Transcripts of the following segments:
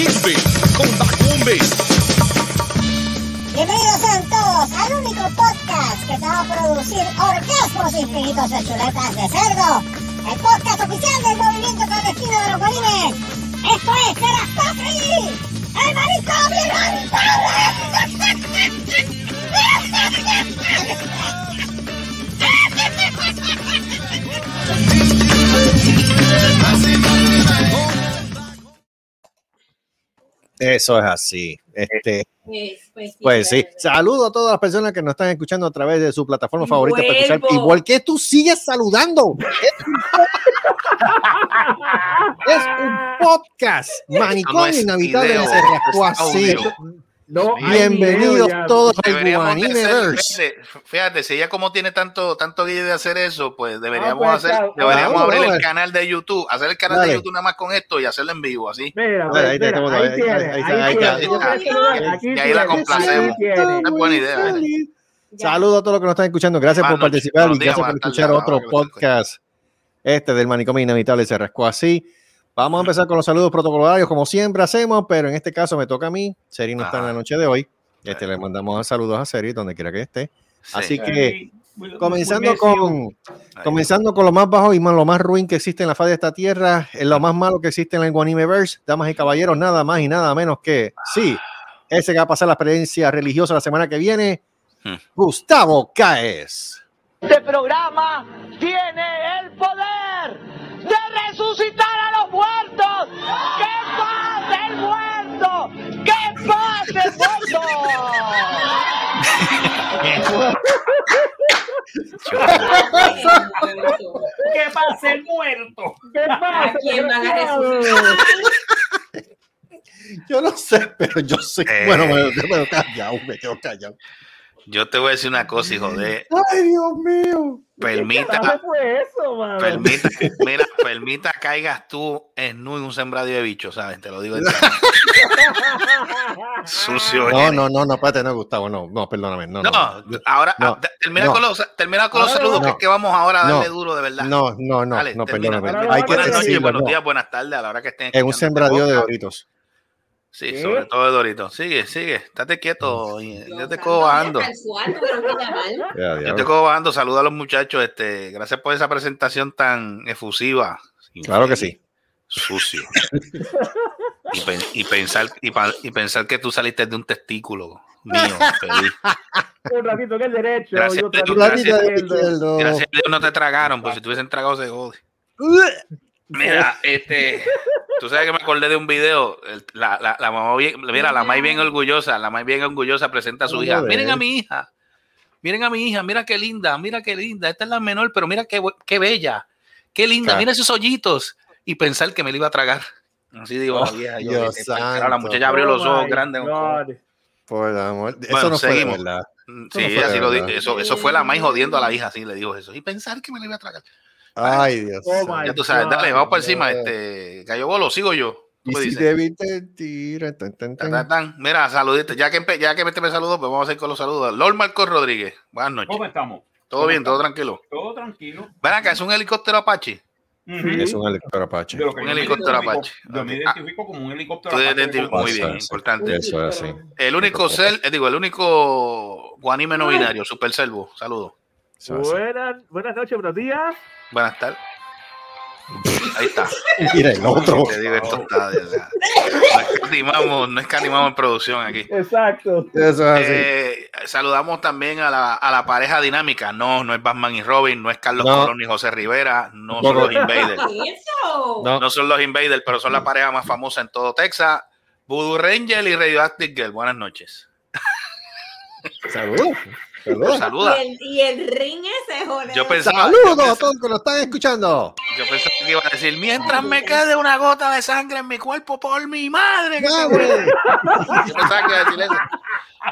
Con. Bienvenidos sean todos al único podcast que te va a producir orgasmos infinitos de chuletas de cerdo. El podcast oficial del movimiento clandestino de los bolines. Esto es Serastofri, el marico Eso es así. Este, pues sí. Saludo a todas las personas que nos están escuchando a través de su plataforma favorita. para escuchar. Igual que tú sigues saludando. es un podcast. Manicón inhabitable. No Bienvenidos todos al Guanimeverse. Fíjate, si ella como tiene tanto tanto guía de hacer eso, pues deberíamos ah, pues, hacer, deberíamos abrir el canal de YouTube, hacer el canal de YouTube nada más con esto y hacerlo en vivo, así. Mira, ahí, ahí la complacemos. Una buena idea. Saludos a todos los que nos están escuchando. Gracias por participar y gracias por escuchar otro podcast. Este del manicomio inevitable se rascó así. Vamos a empezar con los saludos protocolarios, como siempre hacemos, pero en este caso me toca a mí. Seri no está en la noche de hoy. Este, le mandamos saludos a Seri, donde quiera que esté. Así que, comenzando con, comenzando con lo más bajo y lo más ruin que existe en la faz de esta tierra, es lo más malo que existe en el Guanimeverse, damas y caballeros, nada más y nada menos que, sí, ese que va a pasar la experiencia religiosa la semana que viene, hmm. Gustavo Caes. Este programa tiene el poder el muerto! ¡Que pase el muerto! ¡Que pase quién van a resucitar? Yo no sé, pero yo sé. Eh. Bueno, me, quedo callado, me quedo callado. Yo te voy a decir una cosa, hijo de. ¡Ay, Dios mío! Permita. Fue eso, permita, mira, permita caigas tú en un sembradío de bichos, ¿sabes? Te lo digo. Sucio. No, no, no, no, espérate, no, Gustavo, no, no, perdóname. No, no, ahora termina, con los, termina con los saludos que, que, vamos ahora a darle duro, de verdad. No, no, no, no, perdóname. Hay buenas noches, buenos días, buenas tardes, a la hora que estén. En un sembradío de doritos. Sí, sobre todo de Dorito. Sigue, sigue, estate quieto. Yo te cojo bajando. Yo te cojo bajando. Saluda a los muchachos. Este, gracias por esa presentación tan efusiva. Claro que sí. Sucio. y, pensar, y, pensar que tú saliste de un testículo mío. Feliz. Un ratito que es derecho. Gracias, gracias, gracias, a Dios no te tragaron, pues si te hubiesen tragado se jode. Mira, este, tú sabes que me acordé de un video, la, la, la mamá bien, mira, la más bien orgullosa, la más bien orgullosa presenta a su hija, miren a mi hija, miren a mi hija, mira qué linda, mira qué linda, esta es la menor, pero mira qué, qué bella, qué linda, mira esos hoyitos, y pensar que me la iba a tragar. Así digo, la vieja, yo, la muchacha abrió los ojos grandes. Por amor, eso no seguimos. fue verdad. Sí, así lo eso, eso fue la más jodiendo a la hija, así le dijo eso, y pensar que me la iba a tragar. Ay, Dios. Oh ya tú sabes, dale, vamos por encima. Este, Gallo Bolo, sigo yo. Y si tira, Mira, saluditos. Ya que, ya que me saludos, pues vamos a ir con los saludos. Lord Marco Rodríguez, buenas noches. ¿Cómo estamos? ¿Todo bien? ¿Todo tranquilo? Todo tranquilo. Ven acá, ¿es un helicóptero Apache? Es un helicóptero Apache. Un helicóptero Apache. Yo me identifico como un helicóptero Apache. Muy bien, importante. Eso es así. El único ser, eh, digo, el único guanime no binario, Super Servo. Saludos. Buenas, buenas noches, buenos días. Buenas tardes. Ahí está. Mira el otro. Te digo, esto está, no escatimamos, no escatimamos en producción aquí. Exacto. Eso es eh, saludamos también a la, a la, pareja dinámica. No, no es Batman y Robin, no es Carlos Colón ni José Rivera, no, son los Invaders. No. no son los Invaders, pero son la pareja más famosa en todo Texas. Voodoo Ranger y Radioactive Girl. Buenas noches. Saludos. Saluda. Y el, ring ese, joder. Yo pensaba, Saludos a todos que lo están escuchando. Yo pensaba que iba a decir, mientras me quede una gota de sangre en mi cuerpo por mi madre. Que yo pensaba que iba a decir eso.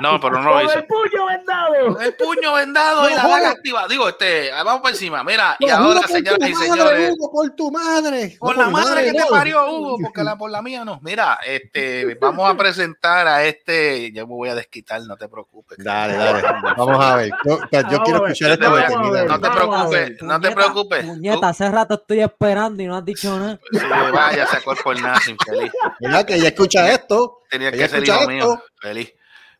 No, pero no lo Con hizo. el puño vendado. El puño vendado y la daga activa. Digo, este, vamos por encima. Mira, y ahora, señoras y madre, señores. Hugo, por tu madre. Por No, la madre que te parió, Hugo, porque la, por la mía no. Mira, este, vamos a presentar a este. Yo me voy a desquitar, no te preocupes. Dale, dale. Vamos a ver. Yo, yo quiero a escuchar Yo esto. a- no te a preocupes, no te preocupes. Puñeta, hace rato estoy esperando y no has dicho nada. Sí, vaya, se acuerda por nada, infeliz. Mira que ella escucha esto. Tenía que ser hijo mío. Feliz.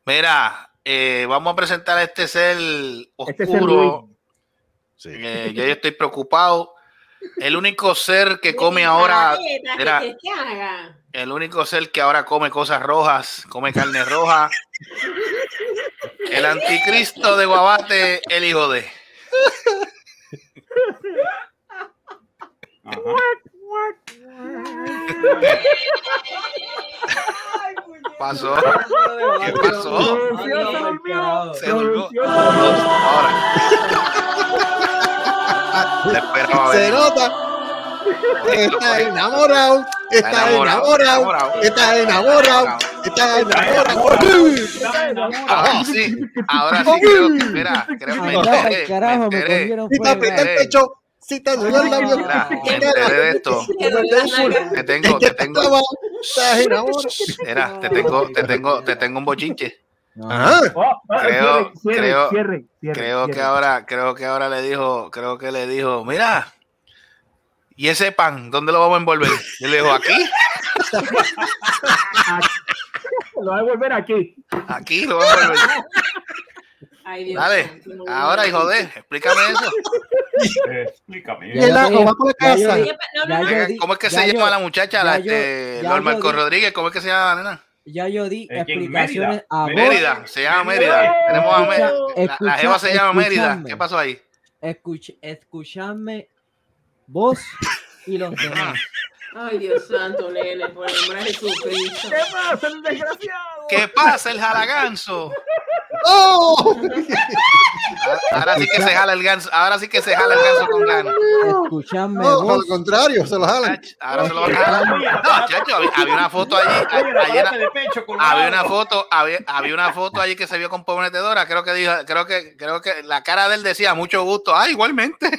Mira, eh, vamos a presentar a este ser Este es el oscuro. Sí. Eh, yo estoy preocupado. El único ser que come ahora, mira, ¿Qué que haga? el único ser que ahora come cosas rojas, come carne roja. El anticristo de Guabate, el hijo de. Pasó. ¿Qué pasó? Se durmió. Ahora. Se nota. Está enamorado. Está enamorado. Está enamorado. Ahora sí, ahora sí creo que, mira, creo me Anda, enteré, carajo, me me enteré. Si te aprieta el pecho, si te duele el labio. Mira, me enteré de esto. Te tengo, te tengo, mira, te tengo, te tengo, te tengo un bochinche. Ajá. Creo- creo- Creo que ahora, creo que ahora le dijo, creo que le dijo, mira, ¿y ese pan dónde lo vamos a envolver? Y le dijo, aquí, Lo voy a volver aquí. aquí lo vamos a envolver. Ay, Dios Dale, no, ahora, hijo de, explícame eso. Explícame. Va ¿Cómo es que se llama la muchacha? La, este, Norma Rodríguez, ¿cómo es que se llama la nena? Ya yo di ¿Eh, explicaciones Mérida. a vos. Mérida, se llama Mérida. Tenemos a Mérida. La, la jeva se llama Mérida. ¿Qué pasó ahí? Escuch, escuchadme vos y los demás. Ay, Dios santo, nene, por el nombre de Jesucristo. ¿Qué pasa, el desgraciado? ¿Qué pasa el jalaganzo? ¡Oh! Ahora sí que se jala el ganso. Ahora sí que se jala el ganso con ganas. Escuchadme No, vos. al contrario, se lo jalan. Ahora se lo van a jalar. No, chacho, había, había una foto allí. Había una foto, había, había una foto allí que se vio con prometedora. Creo que dijo, creo que, creo que la cara de él decía mucho gusto. Ah, igualmente.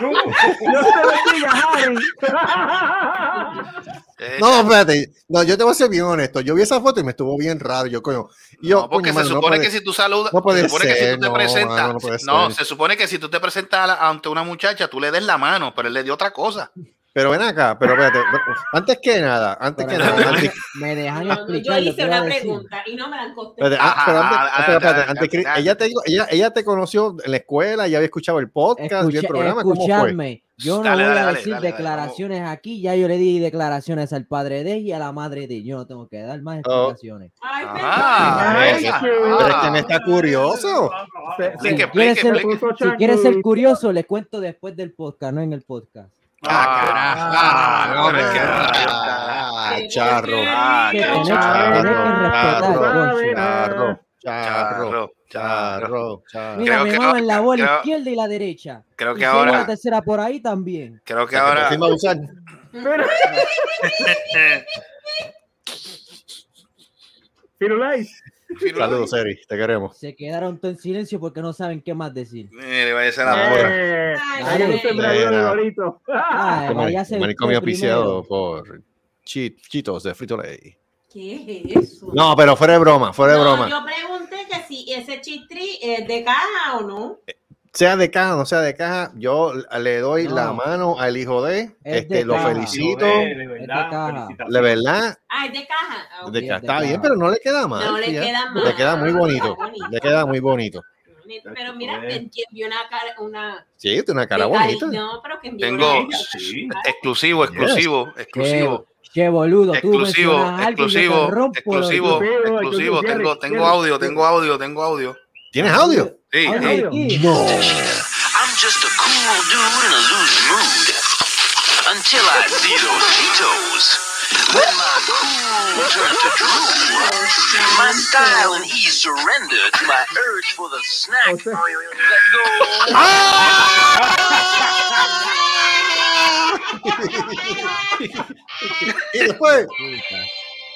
No. Te bendiga, Harry. Eh, No, espérate. No, yo te voy a ser bien honesto. Yo vi esa foto y me estuvo bien raro. Yo, coño. Yo, no, porque coño, se no supone puede- que si tú saludas, no puede se supone que si ser, tú te no, presentas, no ser. se supone que si tú te presentas ante una muchacha, tú le des la mano, pero él le dio otra cosa. Pero ven acá, pero espérate. Antes que nada, antes que nada, me, antes, me dejan No, yo hice una decir. pregunta y no me la han contestado. ah, pero antes- Ajá, espérate, antes que- ella, te, dijo- ella, ella te conoció en la escuela, ya había escuchado el podcast, vio el Escucha- programa, ¿cómo fue? escuchadme, yo no Dale, voy dale, a decir dale, dale, declaraciones aquí, ya yo le di declaraciones al padre de y a la madre de yo no tengo que dar más Oh. explicaciones. Ay, Ah, Ay, qué- Pero es que Ah. me está curioso. Se- Sí, se- que ¿Quieres explique, ser- explique. Si quieres ser curioso, le cuento después del podcast, no en el podcast. Ah, carajo. Ah, no, pero es que- ah, charro. Ah, Que que- charro, que charro, charro, charro, charro, charro. charro, charro. Mira, me que no- la bola creo- izquierda y la derecha. Creo que ahora, tercera por ahí también. creo que La que ahora, a usar. Firulais. Saludos, Eri, te queremos. Se quedaron todos en silencio porque no saben qué más decir. Mire, vaya a ser la. Eh, Ay, ahí ay, manicomio auspiciado por Chi- Chitos de Frito Lay. ¿Qué es eso? No, pero fuera de broma, fuera de No, broma. Yo pregunté que si ese chistri es de caja o no. Sea de caja o no sea de caja, yo le doy No. la mano al hijo de, Es este, de lo caja. felicito, De, de Es verdad, de caja. felicitaciones. de verdad, Ah, es de caja. Ah, de está caja. bien, pero no le queda mal. No le queda mal. Le queda muy bonito, le queda muy bonito. Pero mira, envió una cara, una. Sí, tiene una cara bonita. No, pero que envió Tengo- una- Sí. Exclusivo, exclusivo, exclusivo, Qué, qué boludo. tú exclusivo, exclusivo, exclusivo, Exclusivo, exclusivo. Tengo, tengo audio, tengo audio, tengo audio. ¿Tienes audio? Sí, Audio sí. aquí. No. I'm just a cool dude in a loose mood. Until I see those Cheetos. When my cool turns to drool. My style and ease surrender to my urge for the snack. O Let go. Y después,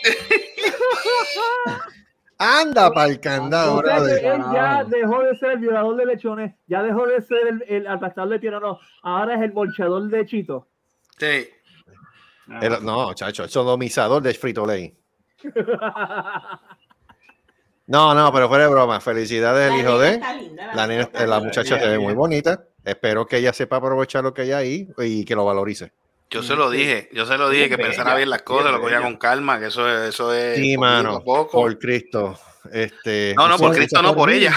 Anda para el candado, él ya dejó de ser el violador de lechones, ya dejó de ser el, el atractor de tierra, no. Ahora es el bolcheador de chito. Sí. El- no, chacho, sodomizador de Frito Lay. No, no, pero fuera de broma. Felicidades el hijo de. está linda, la La, nena la muchacha se ve muy bonita. Espero que ella sepa aprovechar lo que hay ahí y que lo valorice. Yo se lo dije, yo se lo dije que pensara bien las cosas, bien lo cogía con calma, que eso es, eso es Sí, poquito mano. a poco. Por Cristo. Este, No, no, por Cristo, no, por por mí. ella.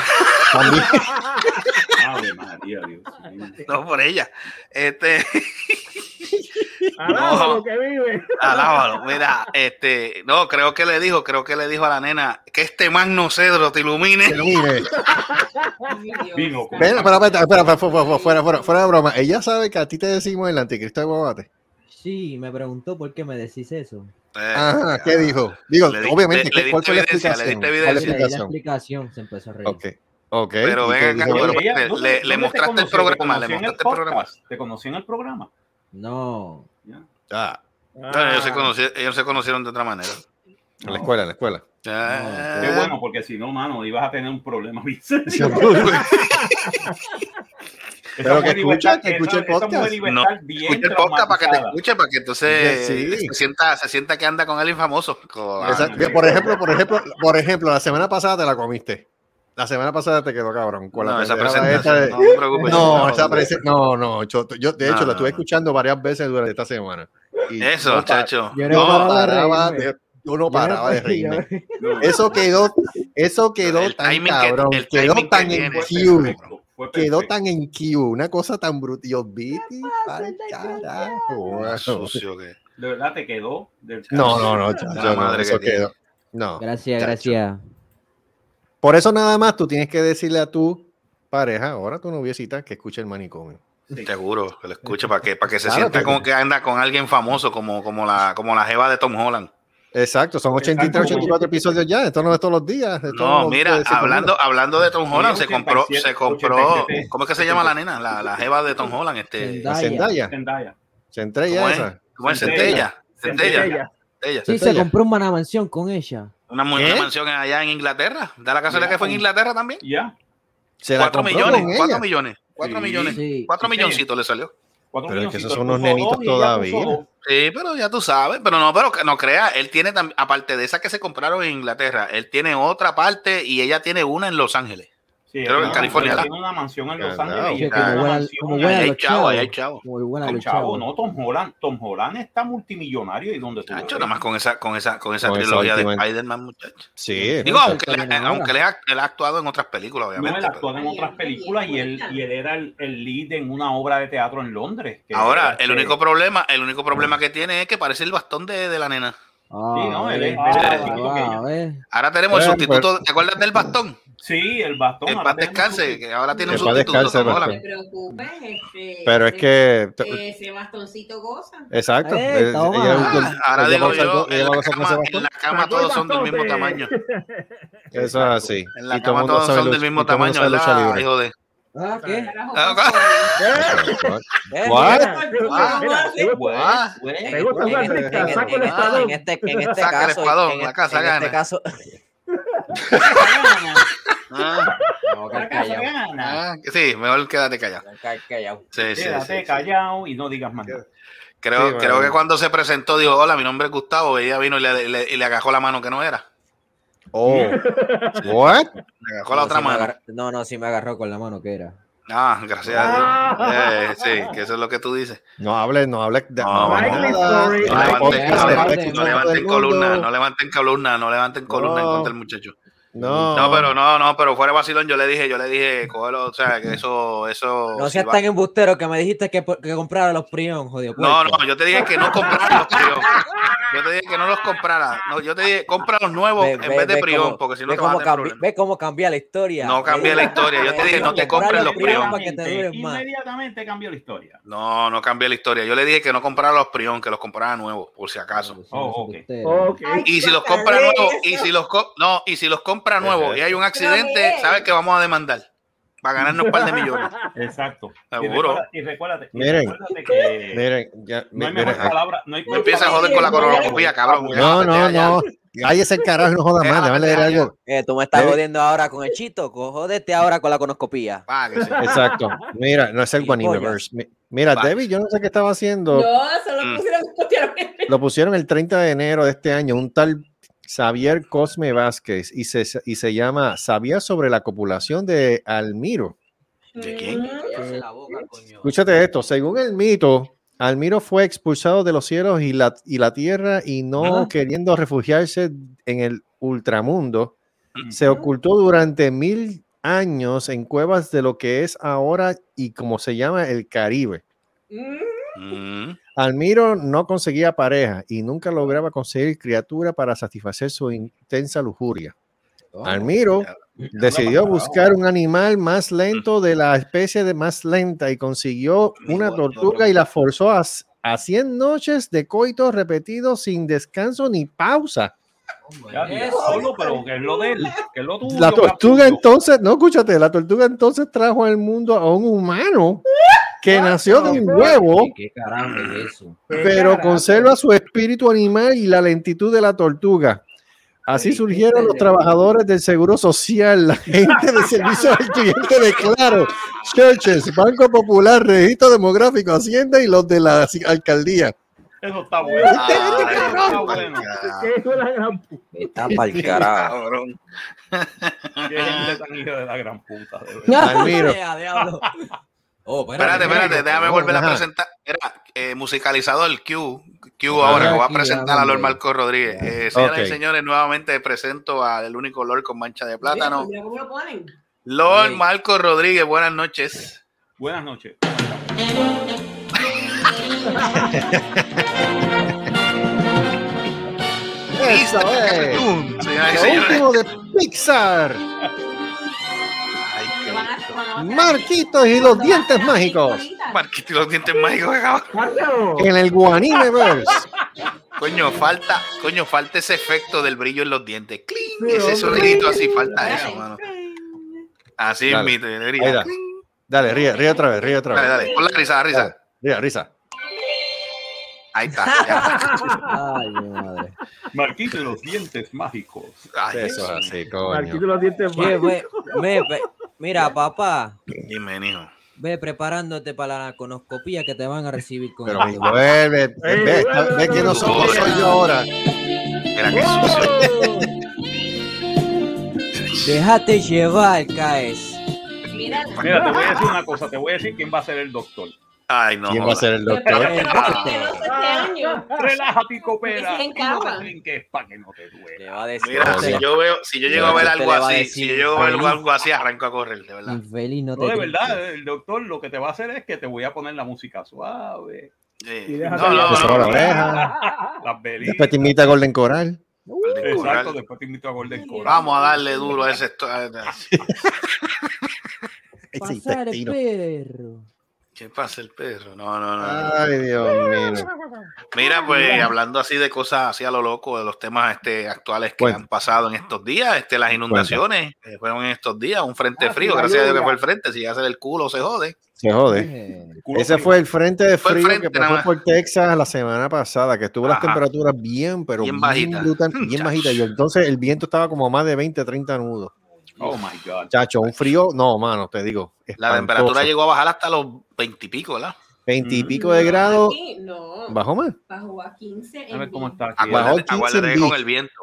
María, Dios. No, por ella. Este, Alaba No. que vive. alábalo. Mira, este, no, creo que le dijo, creo que le dijo a la nena que este magno cedro te ilumine. Dios. Vino espera, espera, espera, fuera, fuera, fuera, fuera, fuera de broma. Ella sabe que a ti te decimos el anticristo de Guabate. Sí, me preguntó por qué me decís eso. Eh, Ajá, ¿qué dijo? Digo, Le obviamente, le- le ¿cuál fue la diste evidencia, le explicación? diste ¿Cuál es la evidencia. Le di la explicación? explicación, se empezó a reír. Ok, ok. Pero ¿y qué ven acá, pero- Ella- le- ¿dónde- le dónde te mostraste el programa, le conoció en mostraste el programa. podcast? ¿Te conocí en el programa? No. Ah, Bueno, ellos, se conoci- ellos se conocieron de otra manera. en la escuela, en la escuela. Eh, Qué bueno, porque si no, mano, ibas a tener un problema Pero que escucha, que escuche el podcast. No, escucha el podcast para que te escuche, para que entonces Sí. se, sienta, se sienta que anda con alguien famoso. Exacto. Por ejemplo, por ejemplo, por ejemplo, la semana pasada te la comiste. La semana pasada te quedó cabrón. Con No, la esa pendejada esta de- presentación, no te preocupes. No, esa prese- no, no, yo, yo, de hecho No, la estuve no. escuchando varias veces durante esta semana. Y Eso, no chacho. Yo no no paraba de yo no paraba de reírme. Eso quedó, eso quedó El tan timing que- cabrón, el quedó timing que tan en. Fue quedó perfecto. tan en Q, una cosa tan brutal. Yo vi, pa'l carajo, wow. Sucio que. De verdad te quedó. del No, no, no, chacho, La no, madre eso que quedó. No. Gracias, chacho. gracias. Por eso nada más tú tienes que decirle a tu pareja, ahora tu noviecita, que escuche el manicomio. Sí. Seguro, que lo escuche para que, para que se Claro, sienta como que anda con alguien famoso, como, como, la, como la jeva de Tom Holland. Exacto, son 83, Exacto. 84 episodios ya, esto no es todos los días. esto No, mira, de hablando, hablando de Tom Holland, se 87, compró, se compró, 87. ¿cómo es que se llama la nena? La, la jeva de Tom Holland, este, Zendaya. Zendaya, Zendaya. ¿cómo es? esa. ¿Cómo es? Centella. Centella. Centella. Centella. Centella. Sí, se compró una mansión con ella. Una, una mansión allá en Inglaterra. Da la casualidad que fue en Inglaterra también. Ya. Cuatro millones, cuatro millones, cuatro millones, Sí. cuatro Sí, milloncitos le salió. Cuatro Pero es que esos son unos nenitos todavía. Sí, pero ya tú sabes, pero no, pero que no crea, él tiene tam- aparte de esa que se compraron en Inglaterra, él tiene otra parte y ella tiene una en Los Ángeles. Sí, Creo que en California. Tiene una mansión en Los. Ángeles. está como en una buena- mansión como en- buena Ahí hay los chavo, ahí chavos. hay chavo. Como Chavo, chavos. no, Tom Holland, Tom Holland está multimillonario y donde tú lo Chacho, ves. nada más con esa, con esa, con esa Con esa trilogía de Spider-Man, muchacho. Sí. Digo, aunque, está él, bien aunque ahora. ha, él ha actuado en otras películas, No, obviamente. él actuó en pero- otras películas y él, y él era el, el lead en una obra de teatro en Londres. que Ahora, el único problema, el único problema que tiene es que parece el bastón de, de la nena. Ah, Sí, no, él ah, él ah, que. Ahora tenemos el sustituto, ¿te acuerdas del bastón? Sí, el bastón. En ahora paz descanse, un- que ahora tiene un En paz sustituto. No te preocupes, este, Pero es que. ese bastoncito goza. Exacto. Eh, ella- Ah, ahora ella digo yo, en la cama, en la cama el todos son del mismo tamaño. Eso es así. En la el cama todos son del mismo el tamaño, ¿verdad? libre. Hijo de... Ah, ¿qué? En este- en el caso, espadón, en, la casa en gana. este caso, Ah, no, que callado, ah, que sí, mejor quédate callado. ca- callado. Sí, sí, Quédate sí, sí. callado y no digas más. Creo, Sí, creo bueno. que cuando se presentó dijo, hola, mi nombre es Gustavo, y ella vino y le, le- y le agajó la mano que no era. Oh. What? Agajó la No, otra sí me mano. agarró- no, no, sí me agarró con la mano que era. Ah, gracias a Dios. Eh, sí, que eso es lo que tú dices. No hables, no hables de No, Ah, levanten, columna, no levanten columna, no levanten columna en contra del muchacho. No. No, pero no, no, pero fuera de vacilón, yo le dije, yo le dije, cógelo, o sea, que eso, eso. No seas tan embustero que me dijiste que, que comprara los Prión, jodido. No, puerco. no, yo te dije que no compraras los Prión. Yo te dije que no los compraras. No, yo te dije, compra los nuevos Ve- en ve- vez de Prión, cómo- porque si no te vas a cómo tener cambi- problemas. Ve cómo cambia la historia. No cambia la historia. Yo te dije, no te compres los Prión. Inmediatamente cambió la historia. No, no cambié la historia. Yo le dije que no comprara los Prión, que los comprara nuevos, por si acaso. Oh, ok. Ok. Y si los compra nuevos, y si los no, y si los compra nuevos y hay un accidente, sabes que vamos a demandar para ganarnos un par de millones. Exacto. Y Seguro. Y recuérdate, y Miren. recuérdate que Miren, ya, no hay miren, mejor palabra. No hay No empieza a joder con la colonoscopía, cabrón. No, no, no. cállese el carajo no jodas más, déjame leer algo. Eh, tú me estás jodiendo ahora con el chito, jódete ahora con la conoscopía. Sí. Exacto. Mira, no es el Guanimeverse. Mi- Mira. Debbie, yo no sé qué estaba haciendo. No, solo Mm. pusieron pusieron- Lo pusieron el 30 de enero de este año, un tal Xavier Cosme Vázquez, y se, y se llama Sabía sobre la copulación de Almiro. ¿De quién? La boca, coño. Escúchate esto, según el mito, Almiro fue expulsado de los cielos y la, y la tierra y no Ah. queriendo refugiarse en el ultramundo, Mm. se ocultó durante mil años en cuevas de lo que es ahora y como se llama el Caribe. Mm. Almiro no conseguía pareja y nunca lograba conseguir criatura para satisfacer su intensa lujuria. Almiro decidió buscar un animal más lento de la especie de más lenta y consiguió una tortuga y la forzó a, a 100 noches de coitos repetidos sin descanso ni pausa. La tortuga entonces, no escúchate, la tortuga entonces trajo al mundo a un humano que nació de un huevo. ¿Qué carajo es eso? pero conserva su espíritu animal y la lentitud de la tortuga. Así surgieron los trabajadores del Seguro Social, la gente de servicio al cliente de Claro, Churches, Banco Popular, Registro Demográfico, Hacienda y los de la alcaldía. Eso está bueno. Ay, está bueno. Qué hijo de la gran puta. Está para el carajo. Cabrón. Qué gente tan hija de la gran puta. de verdad. Oh, Espérate, espérate, déjame volver a presentar. Era eh, musicalizador Q. Q ahora, que voy a presentar a Lord. Marco Rodríguez. Eh, señoras y señores, nuevamente presento al único Lord con mancha de plátano. Mira cómo lo ponen. Lord. Marco Rodríguez, buenas noches. Buenas noches. Eso es. Lo último de Pixar, Marquitos y los dientes mágicos. qué Marquito y los dientes mágicos que acaba- Marcelo, En el Guanimeverse. Coño, falta, coño, falta ese efecto del brillo en los dientes. ¡Cling! Ese sonidito así, falta eso, mano. Así Ahí debería. da. Dale, ríe, ríe otra vez, ríe otra vez. Dale, dale, pon la risa, la risa. Dale, Ríe, risa. Ahí está. ya. Ay, mi madre. Marquito y los dientes mágicos. Ay, Eso es así, Marquito coño. los dientes mágicos. ve. Mira, papá, Dime, hijo. ve preparándote para la conoscopía que te van a recibir con Pero el vuelve, ve, ve, ve que no soy soy yo ahora. Mira qué sucio. Déjate llevar, Caes. Mira, Mira, te voy a decir una cosa. Te voy a decir quién va a ser el doctor. Ay, no. ¿Quién va a ser el pero doctor? ¿por qué no este año? Relájate, copera. Es en Y no cama. te trinques para que no te Le duela. va a decir. Mira, si yo veo, si yo llego a ver Usted algo así, decir, si yo llego a ver algo así, arranco a correr, de verdad. Infeliz, no te No, de trinques. verdad, el doctor lo que te va a hacer es que te voy a poner la música suave, Sí. Y No, no, no. oreja. las. Después te invita a Golden Coral. Exacto, después te invito a Golden Coral. Vamos a darle duro a ese. Pasar el perro. ¿Qué pasa el perro? No, no, no. Ay, Dios mío. Mira, pues hablando así de cosas así a lo loco, de los temas este, actuales que Cuenta. han pasado en estos días, este, las inundaciones eh, fueron en estos días, un frente Ah, frío, sí, gracias a Dios que fue el frente, si ya se el culo se jode. Se jode. Eh, Ese frío. fue el frente de frío frente que pasó por Texas la semana pasada, que estuvo las temperaturas bien, pero Bien bien, bajitas. brutal, bien bajitas. Y entonces el viento estaba como a más de 20, 30 nudos. Oh my God. Chacho, un frío, no, mano, te digo. La temperatura llegó a bajar hasta los 20 y pico, ¿verdad? 20 y Mm. pico de grados. Aquí, no. ¿Bajó más? Bajó a 15. A ver cómo está aquí. Bajó Acuérdate, 15 acuérdate en con el viento.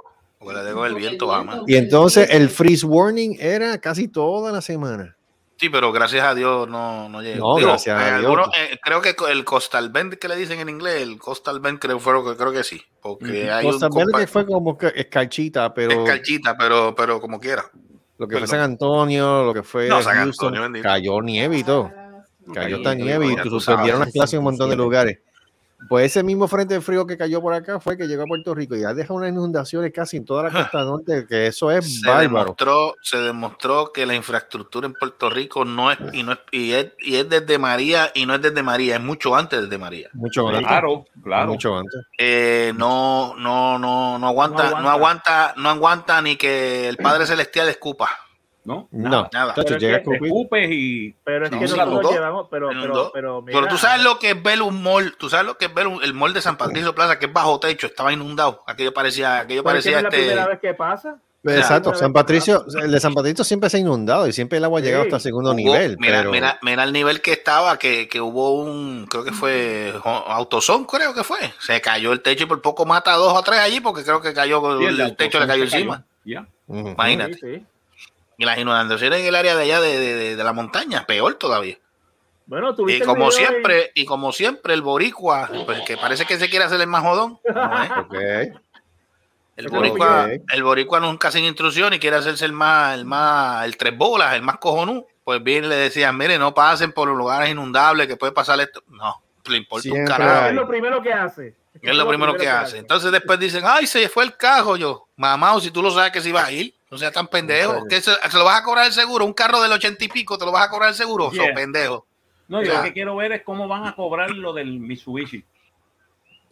Acuérdate con el Con el viento. Y entonces el freeze warning era casi toda la semana. Sí, pero gracias a Dios no, no llegó. No, Digo, gracias a Dios. algunos, eh, creo que el Coastal Bend que le dicen en inglés, el Coastal Bend creo, fue, lo que- creo que sí. Porque hay Costa un Verde compa- que fue como que escarchita, pero es calchita, pero, pero como quiera. Lo que fue perdón. San Antonio, lo que fue No, San Houston, Antonio, cayó nieve y todo. Cayó esta nieve, y suspendieron las clases en un montón de lugares. Pues ese mismo frente de frío que cayó por acá fue que llegó a Puerto Rico y ha dejado unas inundaciones casi en toda la costa norte, que eso es Se bárbaro. demostró, se demostró que la infraestructura en Puerto Rico no es y no es, y es y es desde María y no es desde María, es mucho antes desde María. Mucho antes. Claro, claro. Mucho antes. Eh, no, no, no, no aguanta, No no aguanta. aguanta, no aguanta, ni que el Padre Celestial escupa. ¿No? No, Nada. Pero es llega que. Escupes y. Pero es No, que nosotros llevamos, pero, pero, pero, tú sabes lo que es ver un mall, tú sabes lo que es ver un- el mall de San Patricio Plaza, que es bajo techo, estaba inundado. Aquello parecía, aquello es parecía no es la este. primera vez que pasa. Exacto, Claro. San Patricio, el de San Patricio siempre se ha inundado y siempre el agua ha llegado Sí. hasta el segundo Hubo- nivel. mira, pero... mira, mira el nivel que estaba, que, que hubo un, creo que fue Autosón, creo que fue. Se cayó el techo y por poco mata a dos o tres allí porque creo que cayó, Sí, el, techo le cayó encima. Ya. Ujú. Imagínate. Sí, sí. Y las inundaciones en el área de allá de, de- de- de la montaña, peor todavía. Bueno, Y como siempre, y como siempre, el boricua, pues que parece que se quiere hacer el más jodón. no. El boricua, el boricua nunca sin instrucción y quiere hacerse el más, el más, el tres bolas, el más cojonú. Pues bien le decían, mire, no pasen por los lugares inundables que puede pasar esto. No, le importa un Siempre carajo. hay. Es lo primero que hace. Es lo primero que hace. Entonces después dicen, ay, se fue el cajo. Yo, mamá, si tú lo sabes que se iba a ir, no seas tan pendejo. que se, se lo vas a cobrar el seguro. Un carro del ochenta y pico, te lo vas a cobrar el seguro. Yeah. So, pendejo. No, yo Ya. lo que quiero ver es cómo van a cobrar lo del Mitsubishi.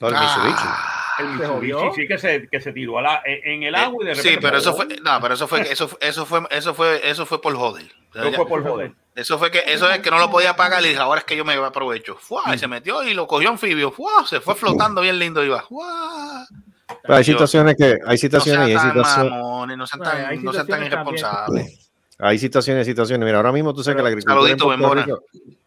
El Mitsubishi. Ah, El ¿Se Mitsubishi sí que se, que se tiró a la- en el agua y de repente. sí, pero eso fue, no, pero eso fue, eso, fue- eso fue, eso fue, eso fue por joder. Eso fue por joder. Eso fue que, eso es que no lo podía pagar y dije, ahora es que yo me aprovecho. Fua, y se metió y lo cogió anfibio. Fua, se fue flotando bien lindo iba. Fua. Pero hay situaciones que hay No situaciones y hay situaciones. mamones, no sean hay tan, no sean tan situaciones también. irresponsables. Hay situaciones y situaciones. Mira, ahora mismo tú sabes que la agricultura. Saludito, Rico-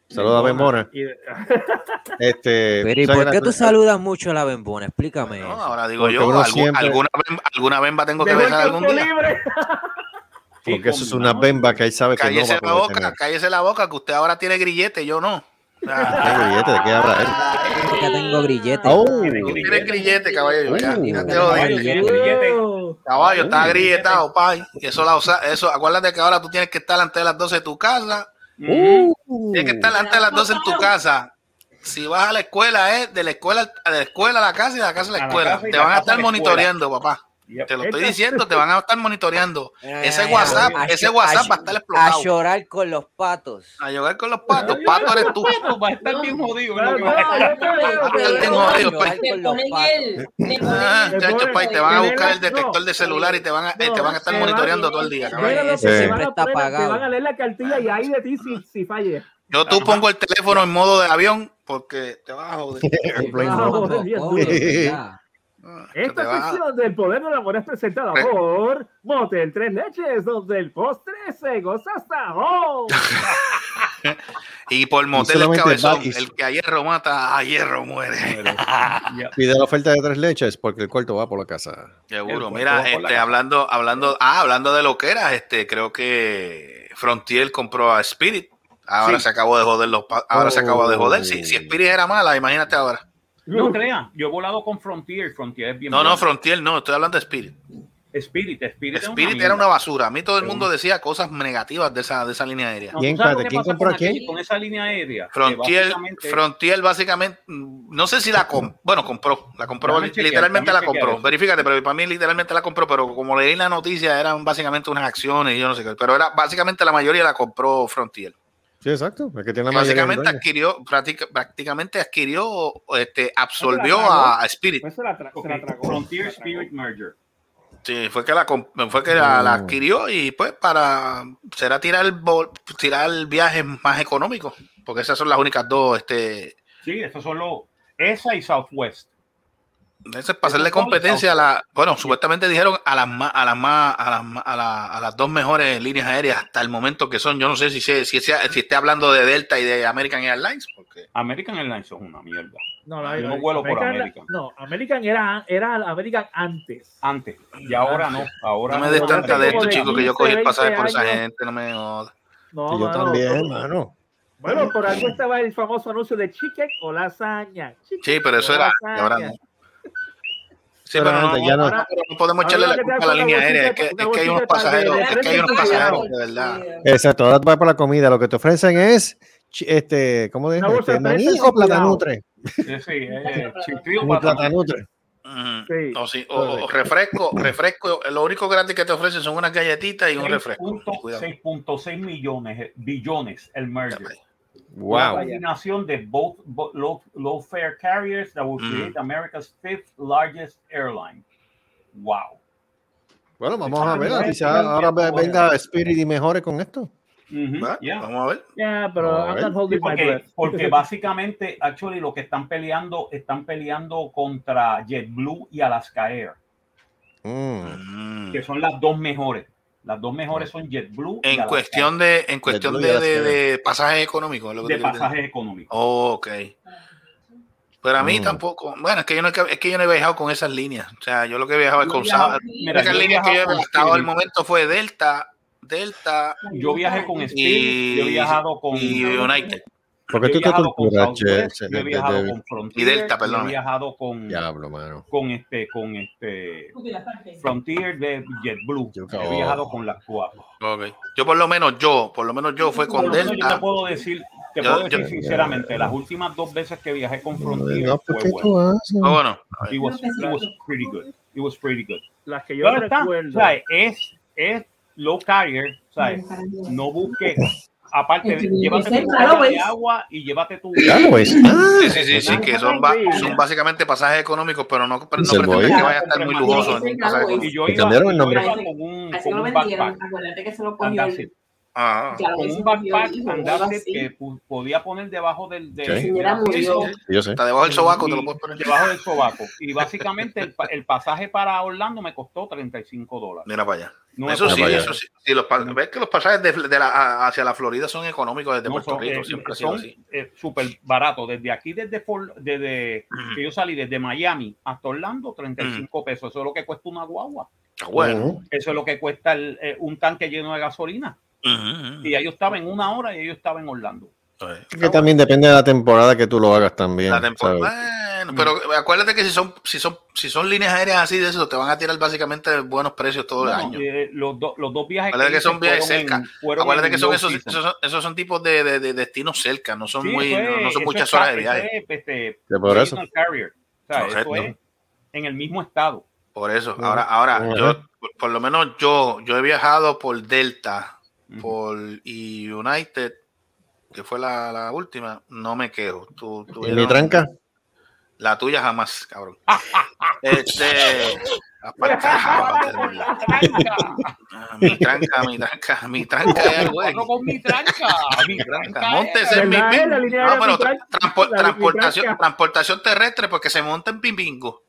Saluda a. Y- Este, Pero ¿y por qué la- tú saludas mucho a la bembona? Explícame. No, ahora digo Porque yo, uno algún- siempre- alguna, bemba, alguna bemba tengo que besar algún día. libre. Porque eso es una bemba que él sabe que no va Cállese a la boca, tener. cállese la boca, que usted ahora tiene grillete, yo no. Ah, ¿Qué billete? ¿De qué habla él? Que tengo grillete. Oh, tú tienes grillete, caballo. Ya, Uh. ya te Caballo, lo grillete. Oh. Caballo, está grilletado, pay. Y eso, la eso, acuérdate que ahora tú tienes que estar antes de las 12 de tu casa. Ujú. Tienes que estar antes de las 12 en tu casa. Si vas a la escuela, es de la escuela, de la escuela a la casa y de la casa a la A la escuela. Te van a estar escuela. monitoreando, papá. Yep. Te lo estoy diciendo, te van a estar monitoreando. Ese Ay, WhatsApp, a- ese a- WhatsApp a- va a estar A explotado. llorar con los patos. A jugar con los patos. Pato eres tú. Va a estar bien jodido. No, va a no, te Ah, Llorar van a buscar el detector de celular y te van a, te van a estar monitoreando todo el día. Siempre van a está poner, Te apagado. van a leer la cartilla y ahí de ti si, si falle. Yo tú pongo el teléfono en modo de avión porque te vas a joder. Ah, Esta sección del poder del amor es presentada Re- por Motel Tres Leches, donde el postre se goza hasta hoy. Y por motel el cabezón, el que a hierro mata, a hierro muere. Pide la oferta de tres leches porque el cuarto va por la casa. Seguro. Mira, la este, casa. hablando, hablando, ah, hablando de lo que era, este, creo que Frontier compró a Spirit. Ahora Sí. se acabó de joder los ahora se acabó de joder. Oh. Si, si Spirit era mala, imagínate ahora. No crean, yo he volado con Frontier. Frontier es bien No, no. Frontier no, estoy hablando de Spirit. Spirit, Spirit, Spirit era una basura. A mí todo el mundo decía cosas negativas de esa, de esa línea aérea. No, ¿Quién, ¿tú sabes espérate, lo que quién compró con a quién? aquella- Con esa línea aérea. Frontier, básicamente- Frontier básicamente, mm, no sé si la compró, bueno, compró, la compró, chequear, literalmente la compró. Verifícate, pero para mí literalmente la compró, pero como leí la noticia eran básicamente unas acciones y yo no sé qué, pero era básicamente la mayoría la compró Frontier. Sí, exacto. Es que tiene la Básicamente adquirió, práctica- prácticamente adquirió, este, absorbió a, a Spirit. Pues se la, tra- Ok, se la tragó. Frontier Se la tragó. Spirit Merger. Sí, fue que la fue que la, la Mm. adquirió y pues para será tirar el bol- tirar el viaje más económico, porque esas son las únicas dos, este, Sí, esos son los. Esa y Southwest. Eso es para hacerle competencia a la. Bueno, supuestamente dijeron a las más, a las más, a las, más- a, la- a las dos mejores líneas aéreas hasta el momento que son. Yo no sé si se- si, sea- si esté hablando de Delta y de American Airlines, porque American Airlines es una mierda. No, no vuelo por American. No, American era, era American antes. Antes. Y ahora no. Ahora no me des tanta de esto, chicos, que yo 15, cogí el pasaje 20 por esa gente, no me jodas. No, yo mano. también, mano. Bueno, por algo estaba el famoso anuncio de chicken o lasaña. Chicken Sí, pero eso era. lasaña. y ahora no. Sí, Pero no, ya no- ahora- pero no podemos echarle la culpa a la línea aérea. Es que, una es que hay unos pasajeros, de es que hay unos pasajeros, de verdad. Exacto, ahora va por la comida. Lo que te ofrecen es, este, ¿cómo bolsa Este, maní o platanutre. Sí, sí, eh, para- platanutre. Sí. O, sí, o- o refresco, refresco. Lo único gratis que te ofrecen son unas galletitas y un refresco. 6.6 Cuidado. 6.6 millones, eh, billones el merger. Una Wow. combinación de both, bo- low, low fare carriers that will Mm. create America's fifth largest airline. Wow. Bueno, vamos a ver. Quizás ahora ve- venga Spirit y mejore con esto. Ujú, yeah. Vamos a ver. Yeah, pero ver. Sí, porque, porque básicamente, actually, lo que están peleando, están peleando contra JetBlue y Alaska Air, Mm. que son las dos mejores. Las dos mejores son JetBlue y En Alaska cuestión de, en cuestión y de, de, de pasajes económicos. lo que de pasajes económicos. Oh, ok. Pero a mí Mm. tampoco. Bueno, es que, yo no, es que yo no he viajado con esas líneas. O sea, yo lo que he viajado es con he viajado- South. mira, La única línea que yo he viajado al momento fue Delta, Delta Yo viajé con Spirit, yo he viajado con y United. Porque tú te torturas, che, yo he viajado de- con Frontier, Y Delta, yo he viajado con Diablo, mano. con este con este Frontier de JetBlue. Yo- He viajado con las cuatro. Ok. Yo por lo menos yo, por lo menos yo fue con menos yo Delta. te puedo decir, te Yo- puedo decir yo- sinceramente, las últimas dos veces que viajé con Frontier No, ¿por fue bueno. Oh, bueno. It was, it was pretty good. It was pretty good. Las que yo está, recuerdo. ¿sabes? Es, es low carrier, ¿sabes? No busques, aparte, llévate tu claro, botella de pues. agua y llévate tu... Claro, pues. Ah, Sí, sí, sí, sí, que son, son básicamente pasajes económicos, pero no, no pretendes que vaya a estar muy lujoso en un pasaje Y económico. yo iba, cambiaron el yo nombre. iba con un, Así con que lo un backpack. Acuérdate que se lo cogió. Ah, Con un backpack el hijo, and algo that's it, así. que podía poner debajo del... del Sí. La sé. Está debajo del sobaco, te lo puedes poner. debajo del sobaco. Y básicamente el, el pasaje para Orlando me costó 35 dólares. Mira para allá. No eso sí, para eso sí. Sí, los ves que los pasajes de, de la, hacia la Florida son económicos desde No, Puerto son, Rico, eh, siempre son, así. eh, súper baratos. Desde aquí, desde, desde que yo salí desde Miami hasta Orlando, 35 pesos. Eso es lo que cuesta una guagua. Está bueno. Eso es lo que cuesta el, eh, un tanque lleno de gasolina. Y ya yo estaba en una hora y yo estaba en Orlando. Pues, Que también depende de la temporada que tú lo hagas también. La temporada. ¿sabes? Bueno, pero acuérdate que si son, si son, si son líneas aéreas así de eso, te van a tirar básicamente buenos precios todo el No, año. eh, los, do- los dos viajes Acuérdate que son viajes en- cerca. Acuérdate que son esos, esos, son- esos son tipos de, de- de destinos cerca, no son Sí, muy, no, son eso muchas es horas de viaje. es, este, por eso. carrier. O sea, eso es en el mismo estado. Por eso, ahora, ahora, yo, por, por lo menos yo, yo he viajado por Delta. Por y United, que fue la, la última, no me quejo. Tú, tú ¿Y mi tranca? La tuya jamás, cabrón. este. aparte- aparte de verdad. Ah, mi tranca, mi tranca, mi tranca es algo, güey. Con mi tranca. Mi tranca. Móntese en mi No, pero transportación, transportación terrestre porque se monta en pimpingo.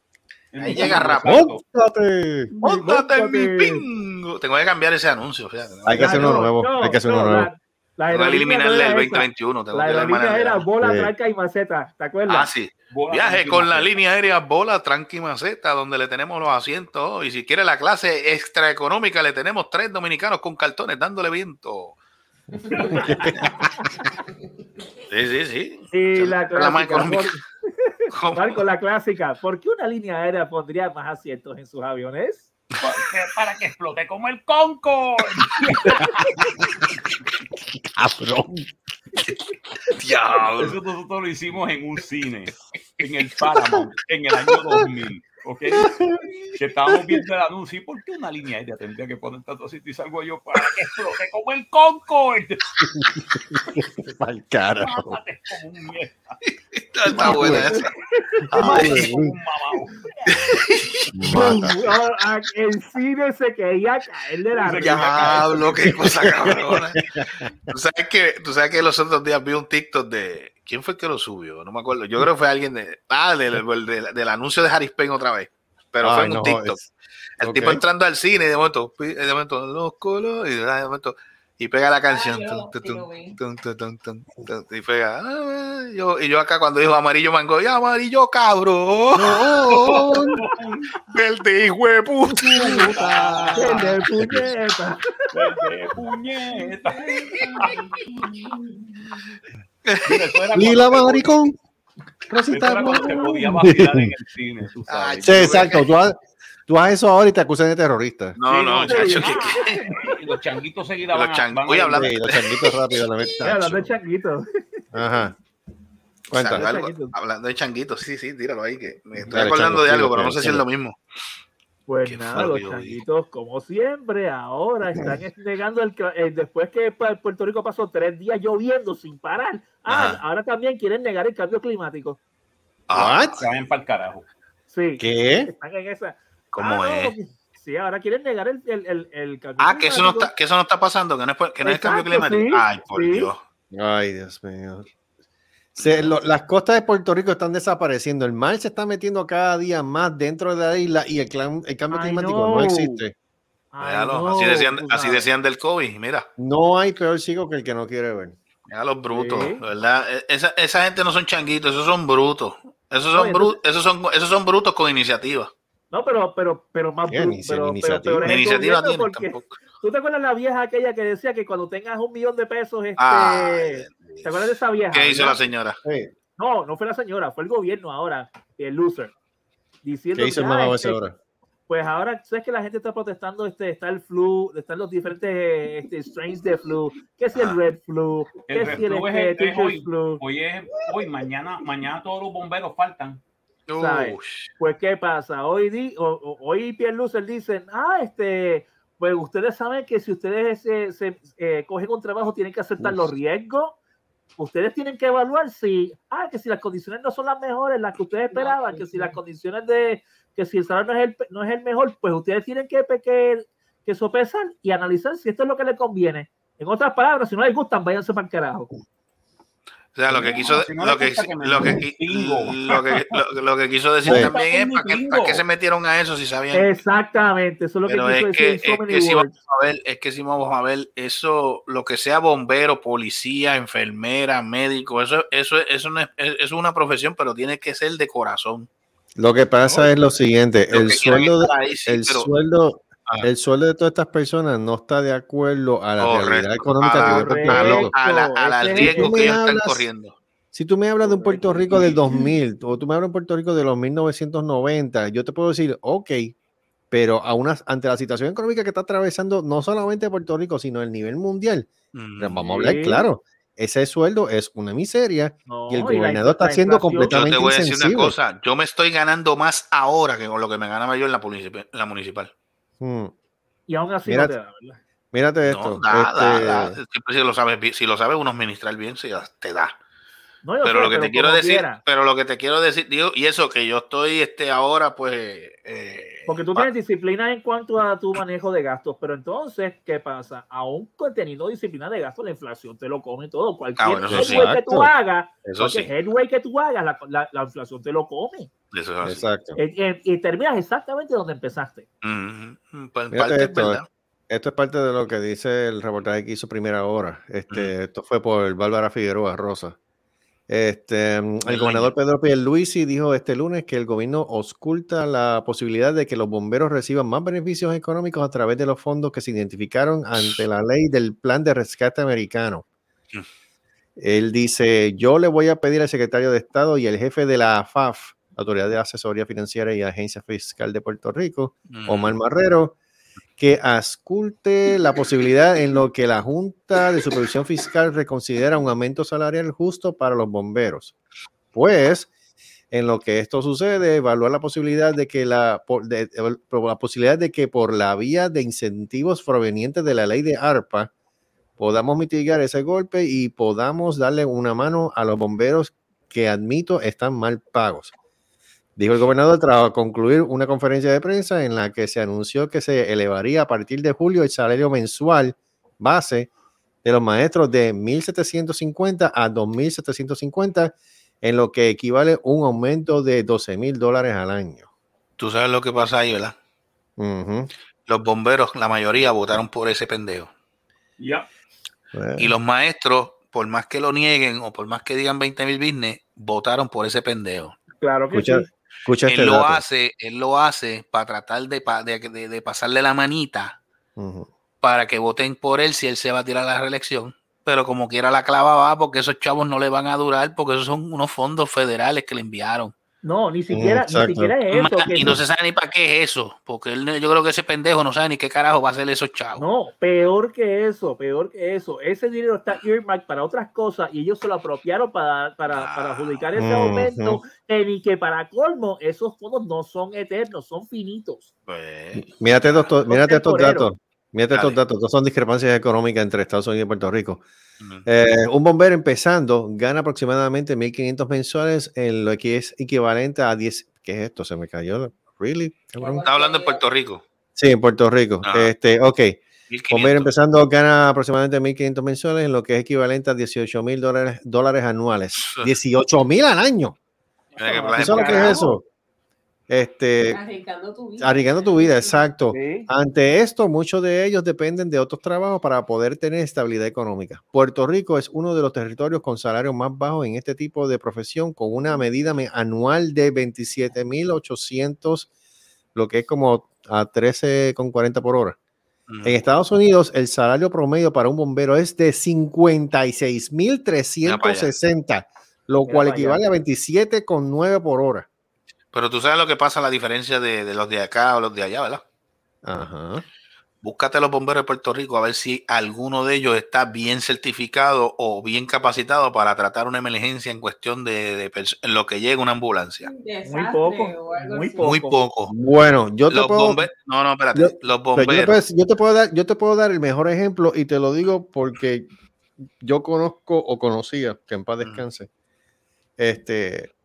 Ahí llega rápido. ¡Móntate! Móntate en mi pingo. Tengo que cambiar ese anuncio. fíjate. Hay que hacer uno No, nuevo. no, Hay que hacer no, uno nuevo. la- la Tengo que aerolínea eliminarle no el era esa. 2021. Tengo La aerolínea era bola, Sí. tranca y maceta. ¿Te acuerdas? Ah, sí. Bola, Viaje con la línea aérea Bola Tranqui Maceta, donde le tenemos los asientos. Y si quiere la clase extra económica, le tenemos tres dominicanos con cartones dándole viento. sí, sí, sí. Y Esa la la clásica. por- ¿Cómo? Marco, la clásica. ¿Por qué una línea aérea pondría más asientos en sus aviones? Porque- Para que explote como el Concorde. Cabrón. Diablo. Eso nosotros lo hicimos en un cine, en el Paramount, en el año 2000. ¿Ok? Que estábamos viendo el anuncio. ¿Y por qué una línea aérea tendría que poner tanto sitio? Y salgo yo para que explote como el Concorde. Un mierda. Está, está buena esa. El cine se quería caer de la risa. Diablo, qué cosa cabrona. ¿Tú sabes, que, tú sabes que los otros días vi un TikTok de. ¿Quién fue el que lo subió? No me acuerdo. Yo creo que fue alguien de. Ah, del, del, del- del anuncio de Harry Payne otra vez. Pero fue en un TikTok. es- El tipo entrando al cine y de momento, de momento, los colores, y de momento, y pega la canción. y pega. ah, yo, y yo acá cuando dijo amarillo mango, y amarillo cabrón. Verde hijo de puta. El de puñeta. De puñeta. Lila maricón. Rosita se podía vacilar en el cine, tú sabes. Sí, exacto. Tú, ha- tú haces eso ahora y te acusan de terrorista. No, Sí, no, no, chacho, que- los changuitos seguidos Los van van Oye, hablando- Sí, los changuitos rápido la meta. hablando de changuito. Ajá. Cuenta. Salgo algo- Changuitos. hablando de changuitos, sí, sí, tíralo ahí, que me estoy Dale, acordando chango, de algo, pero no sé si es lo mismo. Pues Qué nada, los changuitos, como siempre, ahora están negando el, cla- eh, después que Puerto Rico pasó tres días lloviendo sin parar. Ah, ahora también quieren negar el cambio climático. Ah, para el carajo. Sí. ¿Qué? Están en esa. ¿Cómo Ah, es? Sí, ahora quieren negar el, el, el, el cambio Ah, que eso no climático. está, que eso no está pasando, que no es, por- que no es cambio climático. sí, Ay, por sí. Dios. Ay, Dios mío. Se- lo- las costas de Puerto Rico están desapareciendo. El mar se está metiendo cada día más dentro de la isla y el, clan- el cambio climático no existe. Míralo, así, decían, así del COVID, mira. No hay peor ciego que el que no quiere ver. Mira los brutos, Sí. ¿verdad? E- Esa, esa gente no son changuitos, esos son brutos. Esos son, Oye, bru- esos son, esos son brutos con iniciativa. No, pero, pero, pero más Bien, bru- ni- pero, ni pero iniciativa. es el iniciativa porque tampoco. ¿Tú te acuerdas la vieja aquella que decía que cuando tengas un millón de pesos, este, Ay, ¿te acuerdas de esa vieja? ¿Qué hizo la señora? Sí. No, no fue la señora, fue el gobierno ahora, el loser. Diciendo ¿Qué hizo el ah, este, ese ahora? Pues ahora, ¿sabes que la gente está protestando? Este, está el flu, están los diferentes este, strains de flu. ¿Qué si el Ah. red flu? ¿Qué El si el es, este, es teacher's hoy. flu? Hoy es hoy, mañana, mañana todos los bomberos faltan. Pues, ¿qué pasa? Hoy, di, hoy Pierre Lucer dicen, ah, este, pues ustedes saben que si ustedes se, se, eh, cogen un trabajo tienen que aceptar los riesgos. Ustedes tienen que evaluar si, ah, que si las condiciones no son las mejores, las que ustedes esperaban, que si las condiciones de, que si el salario no es el, no es el mejor, pues ustedes tienen que, que, que sopesar y analizar si esto es lo que les conviene. En otras palabras, si no les gustan, váyanse para el carajo. O sea, lo que quiso, lo que, lo que, lo que, quiso decir Sí. también es para qué, para qué se metieron a eso si sabían. Exactamente, eso es lo Pero que es quiso que, decir es so many que si words. vamos a ver, es que si vamos a ver eso, lo que sea bombero, policía, enfermera, médico, eso, eso, eso no es, eso es una profesión, pero tiene que ser de corazón. Lo que pasa es lo siguiente, Lo el sueldo, de- ahí, sí, el pero- sueldo. El sueldo de todas estas personas no está de acuerdo a la Correcto. realidad económica que a lo- a la- a la- riesgo que ellos están corriendo. Si tú me hablas de un Puerto Rico del 2000 o tú me hablas de un Puerto Rico de los 1990, yo te puedo decir, ok, pero a una, ante la situación económica que está atravesando no solamente Puerto Rico, sino el nivel mundial, Mm. vamos a hablar Sí. claro, ese sueldo es una miseria No, y el gobernador está siendo inflación- Yo completamente te voy a decir una cosa, yo me estoy ganando más ahora que con lo que me ganaba yo en la, municip- en la municipal. Hmm. Y aún así Mira, no te da, ¿verdad? Mírate No, esto. da, da, este, da. Siempre si lo sabes, bien- si lo sabes uno administrar bien, sí, te da. No, yo Pero sé, lo que te quiero decir, quiera. pero lo que te quiero decir, digo, y eso que yo estoy este ahora, pues. eh, Porque tú tienes disciplina en cuanto a tu manejo de gastos, pero entonces, ¿qué pasa? Aún teniendo disciplina de gastos, la inflación te lo come todo. Cualquier Ah, bueno, sí. headway que tú hagas, Eso cualquier sí. headway que tú hagas, la, la- la inflación te lo come. Eso es así. Exacto. Eh, eh, Y, terminas exactamente donde empezaste. Mm, mm, pues, parte verdad. Esto es parte de lo que dice el reportaje que hizo Primera Hora. Este, Esto fue por Bárbara Figueroa Rosa. Este, el gobernador Pedro Pierluisi dijo este lunes que el gobierno oculta la posibilidad de que los bomberos reciban más beneficios económicos a través de los fondos que se identificaron ante la ley del plan de rescate americano. Mm. Él dice, yo le voy a pedir al secretario de Estado y al jefe de la AFAF, Autoridad de Asesoría Financiera y Agencia Fiscal de Puerto Rico. Omar Marrero, que asculte la posibilidad en lo que la Junta de Supervisión Fiscal reconsidera un aumento salarial justo para los bomberos. Pues, en lo que esto sucede, evaluar la posibilidad de que la, la posibilidad de que por la vía de incentivos provenientes de la ley de ARPA podamos mitigar ese golpe y podamos darle una mano a los bomberos que admito están mal pagos. Dijo el gobernador tras concluir una conferencia de prensa en la que se anunció que se elevaría a partir de julio el salario mensual base de los maestros de 1.750 a 2.750, en lo que equivale a un aumento de 12 mil dólares al año. Tú sabes lo que pasa ahí, ¿verdad? Los bomberos, la mayoría votaron por ese pendejo. Ya. Y los maestros, por más que lo nieguen o por más que digan 20 mil business, votaron por ese pendejo. Claro que escucha, sí. Escucha este Él lo dato. hace, él lo hace para tratar de, de- de- de pasarle la manita para que voten por él si él se va a tirar a la reelección. Pero como quiera la clava va, porque esos chavos no le van a durar, porque esos son unos fondos federales que le enviaron. No, ni siquiera, ni siquiera es eso. que y no se sabe ni para qué es eso, porque él, yo creo que ese pendejo no sabe ni qué carajo va a hacer esos chavos. No, peor que eso, peor que eso. Ese dinero está earmarked para otras cosas y ellos se lo apropiaron para, para, para adjudicar ese Ujú. aumento. eh, y que para colmo, esos fondos no son eternos, son finitos. Pues, Mírate, estos, Son mírate estos datos. Mírate estos datos. Estos son discrepancias económicas entre Estados Unidos y Puerto Rico. Eh, un bombero empezando gana aproximadamente 1.500 mensuales en lo que es equivalente a 10. ¿Qué es esto? Se me cayó. ¿Really? Está hablando en Puerto Rico. Sí, en Puerto Rico. Ah. Este, ok. 1500. Bombero empezando gana aproximadamente 1.500 mensuales, en lo que es equivalente a 18 mil dólares, dólares anuales. 18 mil al año. Mira que ¿Tú por sabes lo que es eso? Este, Arriesgando tu vida. arriesgando tu vida, exacto. Sí. Ante esto, muchos de ellos dependen de otros trabajos para poder tener estabilidad económica. Puerto Rico es uno de los territorios con salarios más bajos en este tipo de profesión, con una medida me- anual de 27.800, lo que es como a 13,40 por hora. En Estados Unidos, el salario promedio para un bombero es de 56.360, lo cual equivale a 27,9 por hora. Pero tú sabes lo que pasa, la diferencia de, de los de acá o los de allá, ¿verdad? Ajá. Búscate los bomberos de Puerto Rico a ver si alguno de ellos está bien certificado o bien capacitado para tratar una emergencia en cuestión de, de en lo que llega una ambulancia. Muy poco, muy poco. Muy poco. Bueno, yo te Los puedo, No, no, espérate. yo- los bomberos. yo te puedo dar, yo te puedo dar el mejor ejemplo y te lo digo porque yo conozco o conocía, que en paz descanse, este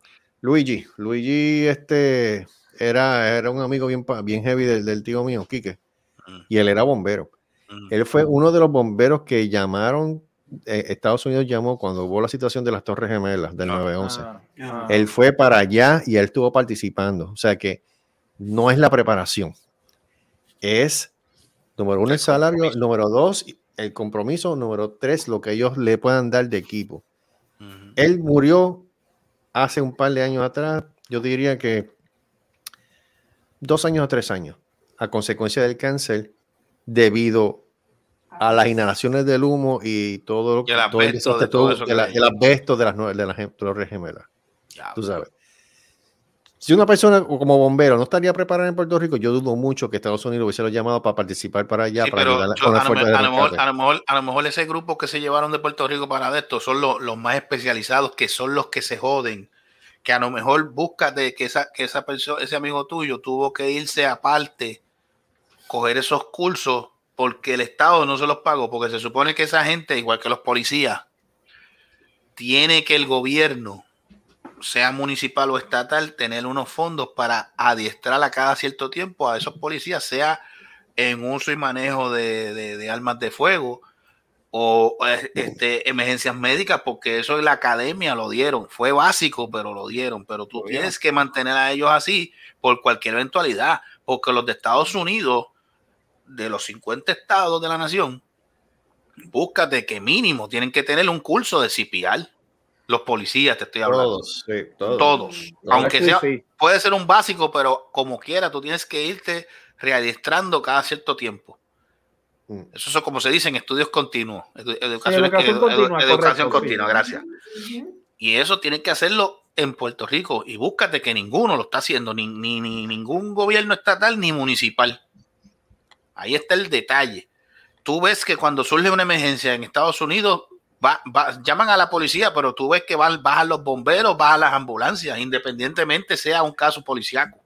Luigi. Luigi este, era, era un amigo bien, bien heavy del, del tío mío, Quique, y él era bombero. Él fue uno de los bomberos que llamaron, eh, Estados Unidos llamó cuando hubo la situación de las Torres Gemelas del 911. Ah, Él fue para allá y él estuvo participando. O sea que no es la preparación. Es, número uno, el salario. Número dos, el compromiso. Número tres, lo que ellos le puedan dar de equipo. Él murió hace un par de años atrás. Yo diría que dos años o tres años a consecuencia del cáncer debido a las inhalaciones del humo y todo lo el asbesto, de todo eso que el, asbesto de las, de las gemelas. Tú sabes. Si una persona como bombero no estaría preparada en Puerto Rico, yo dudo mucho que Estados Unidos hubiese llamado para participar para allá, Sí, para yo- a, lo, de a lo mejor, a, lo mejor, a lo mejor ese grupo que se llevaron de Puerto Rico para esto son los, los más especializados, que son los que se joden. Que a lo mejor búscate que esa, que esa persona, ese amigo tuyo tuvo que irse aparte, coger esos cursos, porque el Estado no se los pagó, porque se supone que esa gente, igual que los policías, tiene que el gobierno, sea municipal o estatal, tener unos fondos para adiestrar a cada cierto tiempo a esos policías, sea en uso y manejo de, de- de armas de fuego o eh, este, emergencias médicas, porque eso en la academia lo dieron. Fue básico, pero lo dieron. Pero tú tienes que mantener a ellos así por cualquier eventualidad, porque los de Estados Unidos, de los 50 estados de la nación, búscate que mínimo tienen que tener un curso de CPR. Los policías, te estoy hablando. Todos, sí, todos. Aunque sea, sí. puede ser un básico, pero como quiera, tú tienes que irte readiestrando cada cierto tiempo. Mm. Eso es como se dice en estudios continuos. edu- educación educación edu- continua, edu- educación correcto, continua, sí. gracias. Y eso tienen que hacerlo en Puerto Rico. Y búscate que ninguno lo está haciendo, ni, ni, ni ningún gobierno estatal ni municipal. Ahí está el detalle. Tú ves que cuando surge una emergencia en Estados Unidos, va- va- llaman a la policía, pero tú ves que van, bajan los bomberos, bajan las ambulancias, independientemente sea un caso policíaco.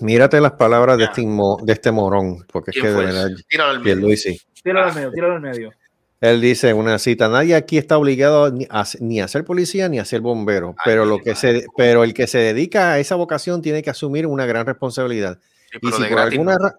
Mírate las palabras de este, mo- de este morón, porque es ¿Quién que de verdad? Tíralo al medio. Tíralo al medio, tíralo al medio. Él dice en una cita, nadie aquí está obligado ni a, ni a ser policía ni a ser bombero, pero, lo que se, pero el que se dedica a esa vocación tiene que asumir una gran responsabilidad. y, si de por gratis alguna no.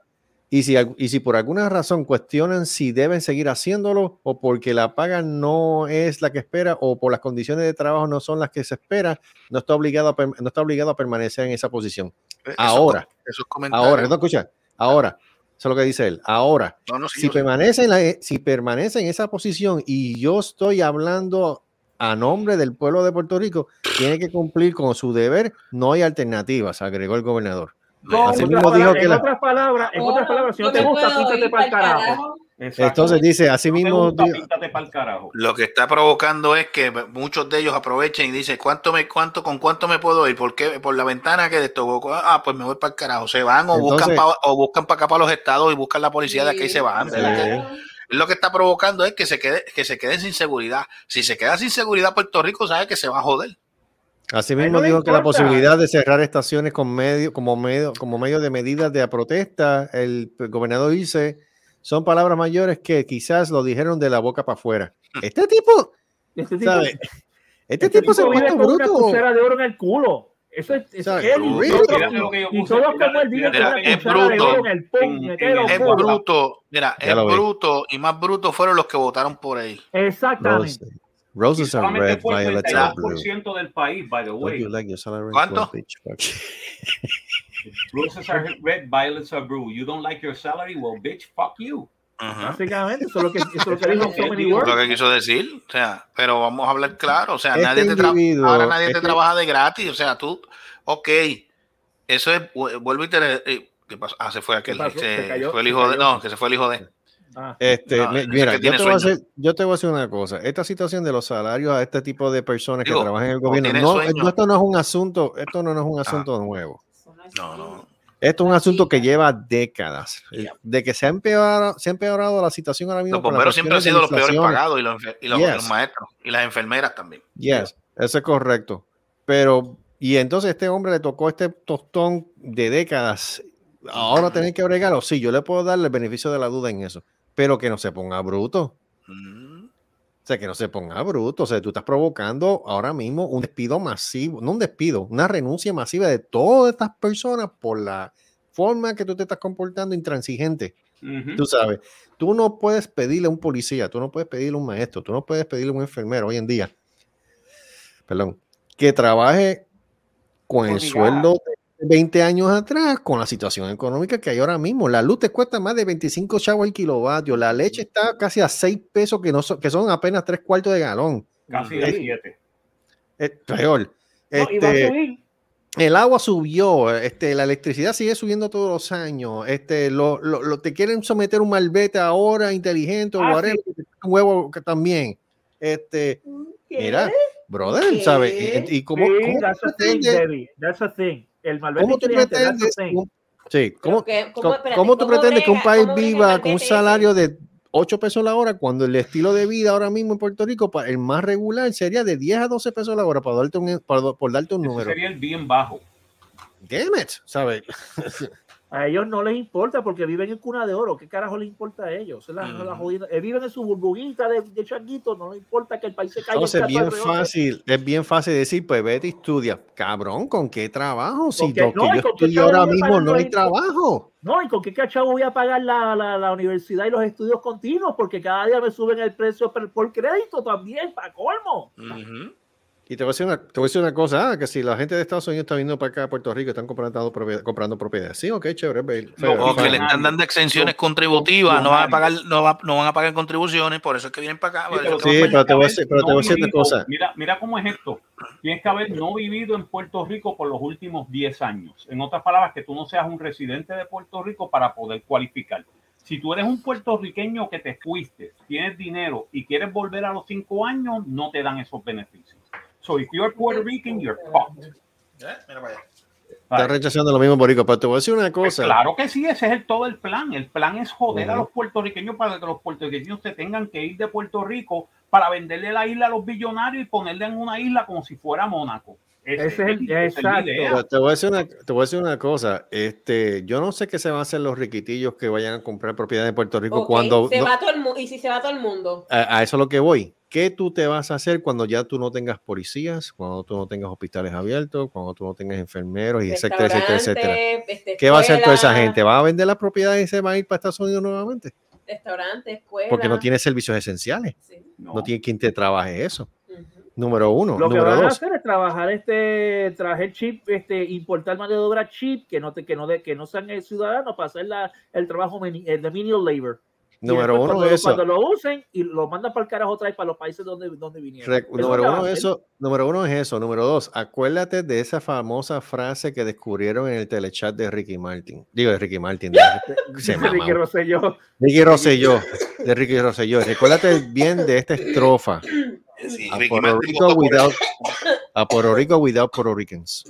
Y, si, y si por alguna razón cuestionan si deben seguir haciéndolo o porque la paga no es la que espera o por las condiciones de trabajo no son las que se espera, no está obligado a, no está obligado a permanecer en esa posición. Esos Ahora, com- esos comentarios- ahora, no escucha, ahora, eso es lo que dice él, ahora, No, no, sí, si sé. permanece, en la, si permanece en esa posición y yo estoy hablando a nombre del pueblo de Puerto Rico, tiene que cumplir con su deber, no hay alternativas, agregó el gobernador. No, Así en mismo otras dijo palabras- que en la- otras palabras, en otras palabras, si no te gusta, píntate para el carajo. carajo. Entonces dice, así mismo, el carajo. Lo que está provocando es que muchos de ellos aprovechen y dicen, ¿cuánto me, cuánto, con cuánto me puedo ir? ¿Por qué? Por la ventana que de esto, ah, pues me voy para el carajo. Se van o buscan pa- o buscan para acá para los estados y buscan la policía de aquí y se van. Sí. Lo que está provocando es que se quede, que se queden sin seguridad. Si se queda sin seguridad Puerto Rico, sabe que se va a joder. Así mismo no le dijo que la posibilidad de cerrar estaciones con medio, como medio, como medio de medidas de protesta, el gobernador dice, son palabras mayores que quizás lo dijeron de la boca para afuera. Este tipo, Este tipo, ¿sabe? Este, este tipo se ha vive puesto con una bruto. pulsera de oro en el culo. Eso es, es Bruto. todos- y todos como él es cuchara bruto. Es bruto, mira, es bruto y más bruto fueron los que votaron por él. Exactamente. Roses. Y are red, violets are blue. 32% del país, by the way. you like your salary? ¿Cuánto? Roses are red, violets are blue. You don't like your salary? Well, bitch, fuck you. Básicamente, eso es lo que, eso es lo que dijo So Many Words. Lo que quiso decir, o sea, pero vamos a hablar claro, o sea, Este nadie te ahora nadie te este- trabaja de gratis, o sea, tú, ok, eso es, vu- vuelvo y te, eh, ¿qué pasó? Ah, se fue aquel, ¿Qué pasó? se Se cayó, fue el se hijo de, no, que se fue el hijo de, Ah, Este, No, mira, que yo te, voy a hacer, yo te voy a decir una cosa. Esta situación de los salarios a este tipo de personas Digo, que trabajan en el gobierno, no, no, esto no es un asunto, esto no, no es un asunto nuevo. no, no, Esto es un asunto que lleva décadas. De que se ha empeorado, se ha empeorado la situación ahora mismo. los bomberos siempre han sido los peores pagados y los, y los, Yes. los maestros y las enfermeras también. Yes, eso es correcto. Pero, y entonces este hombre le tocó este tostón de décadas. Ahora tener que bregarlo. Sí, yo le puedo darle el beneficio de la duda en eso. Pero que no se ponga bruto. Mm. O sea, que no se ponga bruto. O sea, tú estás provocando ahora mismo un despido masivo, no un despido, una renuncia masiva de todas estas personas por la forma que tú te estás comportando intransigente. Tú sabes, tú no puedes pedirle a un policía, tú no puedes pedirle a un maestro, tú no puedes pedirle a un enfermero hoy en día, perdón, que trabaje con el sueldo de 20 años atrás, con la situación económica que hay ahora mismo. La luz te cuesta más de 25 chavos el kilovatio, la leche está casi a 6 pesos, que, no son, que son apenas 3 cuartos de galón. Casi de siete. Es peor. no, a Este, subir. el agua subió, este, la electricidad sigue subiendo todos los años. Este, lo, lo- lo- te quieren someter un malvete ahora inteligente o Ah, whatever, un huevo que también. Este, mira, brother, ¿sabes? Y, y cómo, sí, cómo that's a thing, Debbie. That's a thing. El malvete cómo tú pretendes sí, cómo, que- cómo- espérate, cómo tú ¿cómo pretendes que un país viva con un ese? salario de 8 pesos la hora cuando el estilo de vida ahora mismo en Puerto Rico, el más regular sería de 10 a 12 pesos la hora para darte un, para- por darte un Ese número? sería el bien bajo. Damn it, ¿sabes? A ellos no les importa porque viven en cuna de oro. ¿Qué carajo les importa a ellos? Es la- la jodida- eh, viven en su burbujita de, de changuito. No les importa que el país se caiga. Entonces, en bien fácil, es bien fácil decir, pues vete y estudia. Cabrón, ¿con qué trabajo? Si qué? lo que No, ¿y yo estudio ahora voy a mismo no hay trabajo. No, ¿y con qué cachavo voy a pagar la, la, la universidad y los estudios continuos? Porque cada día me suben el precio por, por crédito también, para colmo. Y te voy, a decir una, te voy a decir una cosa, ah, que si la gente de Estados Unidos está viniendo para acá a Puerto Rico, están comprando, propiedad- comprando propiedades. Sí, ok, chévere. ve- fe- O que le están dando exenciones contributivas, no van a pagar, no, va- no van a pagar contribuciones, por eso es que vienen para acá. Sí, pero te voy a decir, pero te voy a no decir una cosa. Mira, mira cómo es esto. Tienes que haber no vivido en Puerto Rico por los últimos 10 años. En otras palabras, que tú no seas un residente de Puerto Rico para poder cualificar. Si tú eres un puertorriqueño que te fuiste, tienes dinero y quieres volver a los 5 años, no te dan esos beneficios. So if you're Puerto Rican, you're fucked. Estás rechazando lo mismo, Borico, pero te voy a decir una Pues cosa. claro que sí, ese es el, todo el plan. El plan es joder a los puertorriqueños para que los puertorriqueños se tengan que ir de Puerto Rico para venderle la isla a los billonarios y ponerle en una isla como si fuera Mónaco. Ese- Ese es el- es exacto. te voy a decir una, te voy a decir una cosa. Este, yo no sé qué se van a hacer los riquitillos que vayan a comprar propiedades en Puerto Rico cuando se no- va todo el y si se va todo el mundo. a, a eso es lo que voy. ¿Qué tú te vas a hacer cuando ya tú no tengas policías, cuando tú no tengas hospitales abiertos, cuando tú no tengas enfermeros, y etcétera, etcétera, etcétera? Este, ¿Qué va a hacer toda esa gente? ¿Va a vender las propiedades y se va a ir para Estados Unidos nuevamente? Restaurante, escuela. Porque no tiene servicios esenciales. No, tiene quien te trabaje eso. Número uno. Lo que van a hacer es trabajar este, traer chip, este, importar mano de obra chip que no te, que no de, que no sean ciudadanos para hacer la, el trabajo de menial labor. Número después uno, cuando, eso. Cuando lo usen y lo mandan para el carajo otra vez para los países donde, donde vinieron. Re- número uno, eso, número uno es eso. Número dos, acuérdate de esa famosa frase que descubrieron en el telechat de Ricky Martin. Digo, de Ricky Martin. De, se Dice Ricky. Rosselló. Ricky Rosselló. De Ricky Rosselló. Recuérdate bien de esta estrofa. a, Puerto Rico without, a Puerto Rico without Puerto Ricans.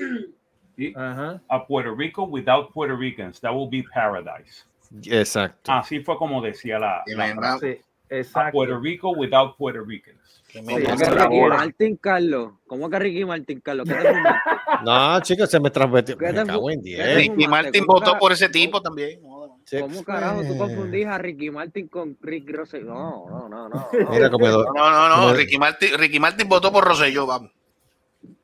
A Puerto Rico without Puerto Ricans, that will be paradise. Exacto. Así fue como decía la, la frase. A exacto. Puerto Rico without Puerto Ricans. ¿Cómo que Ricky Martin, Carlos? ¿Cómo que Ricky Martin, Carlos? ¿Qué? No, chicos, se me transmitió. ¿Qué Me te cago fu- en qué 10. te Ricky ¿Cómo votó por ese tipo también. ¿Cómo carajo tú confundís a Ricky Martin con Rick Rosselló? No, no, no, no. Mira, comedor. No, no, no. Ricky Martin, Ricky Martin votó por Rosselló, vamos.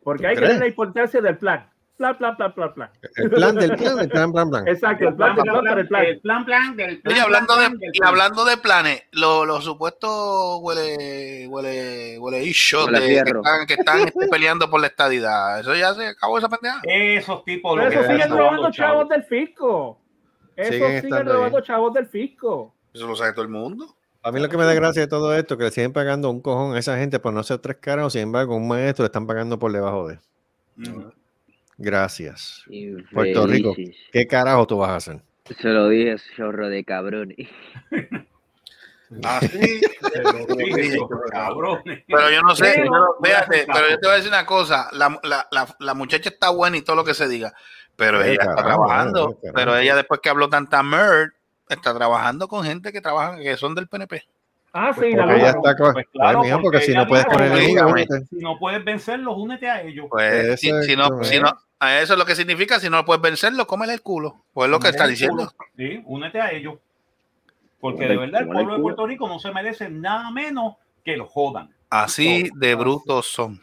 Porque hay que ver la importancia del plan. Plan, plan, plan, plan, plan. El plan del plan, el plan, plan, plan. Exacto, el plan, el plan. El plan, plan del plan. Oye, hablando plan, de, plan del y plan. hablando de planes, los los supuestos huele, huele, huele de, que están, que están este, peleando por la estadidad. Eso ya se acabó esa pendeja. Esos tipos. Pero lo eso siguen robando chavos del fisco. Eso Siguen robando ahí. chavos del fisco. Eso lo sabe todo el mundo. A mí lo que me da gracia de todo esto, que le siguen pagando un cojón a esa gente por no ser tres caras, sin embargo, un maestro le están pagando por debajo de. Gracias. Puerto Rico. ¿qué carajo tú vas a hacer? Se lo dije, chorro de cabrones. Ah, sí. dije, cabrones. Pero yo no sé, Pero, pero yo te voy a decir una cosa, la, la, la, la muchacha está buena y todo lo que se diga, pero ella está trabajando, carajo. pero ella después que habló tanta merd, está trabajando con gente que trabaja, que son del PNP. Ah, sí, la Porque ella luna. está Pues Ay, claro, mijo, porque si no puedes dijo, con el "Oye, enemigo, dígame. únete". Si no puedes vencerlos, únete a ellos. Pues si, si no, si no, eso es lo que significa, si no puedes vencerlo, cómele el culo. Pues es lo que está diciendo. Sí, únete a ellos. Porque de verdad el pueblo de. Puerto Rico no se merece nada menos que lo jodan. Así de brutos son.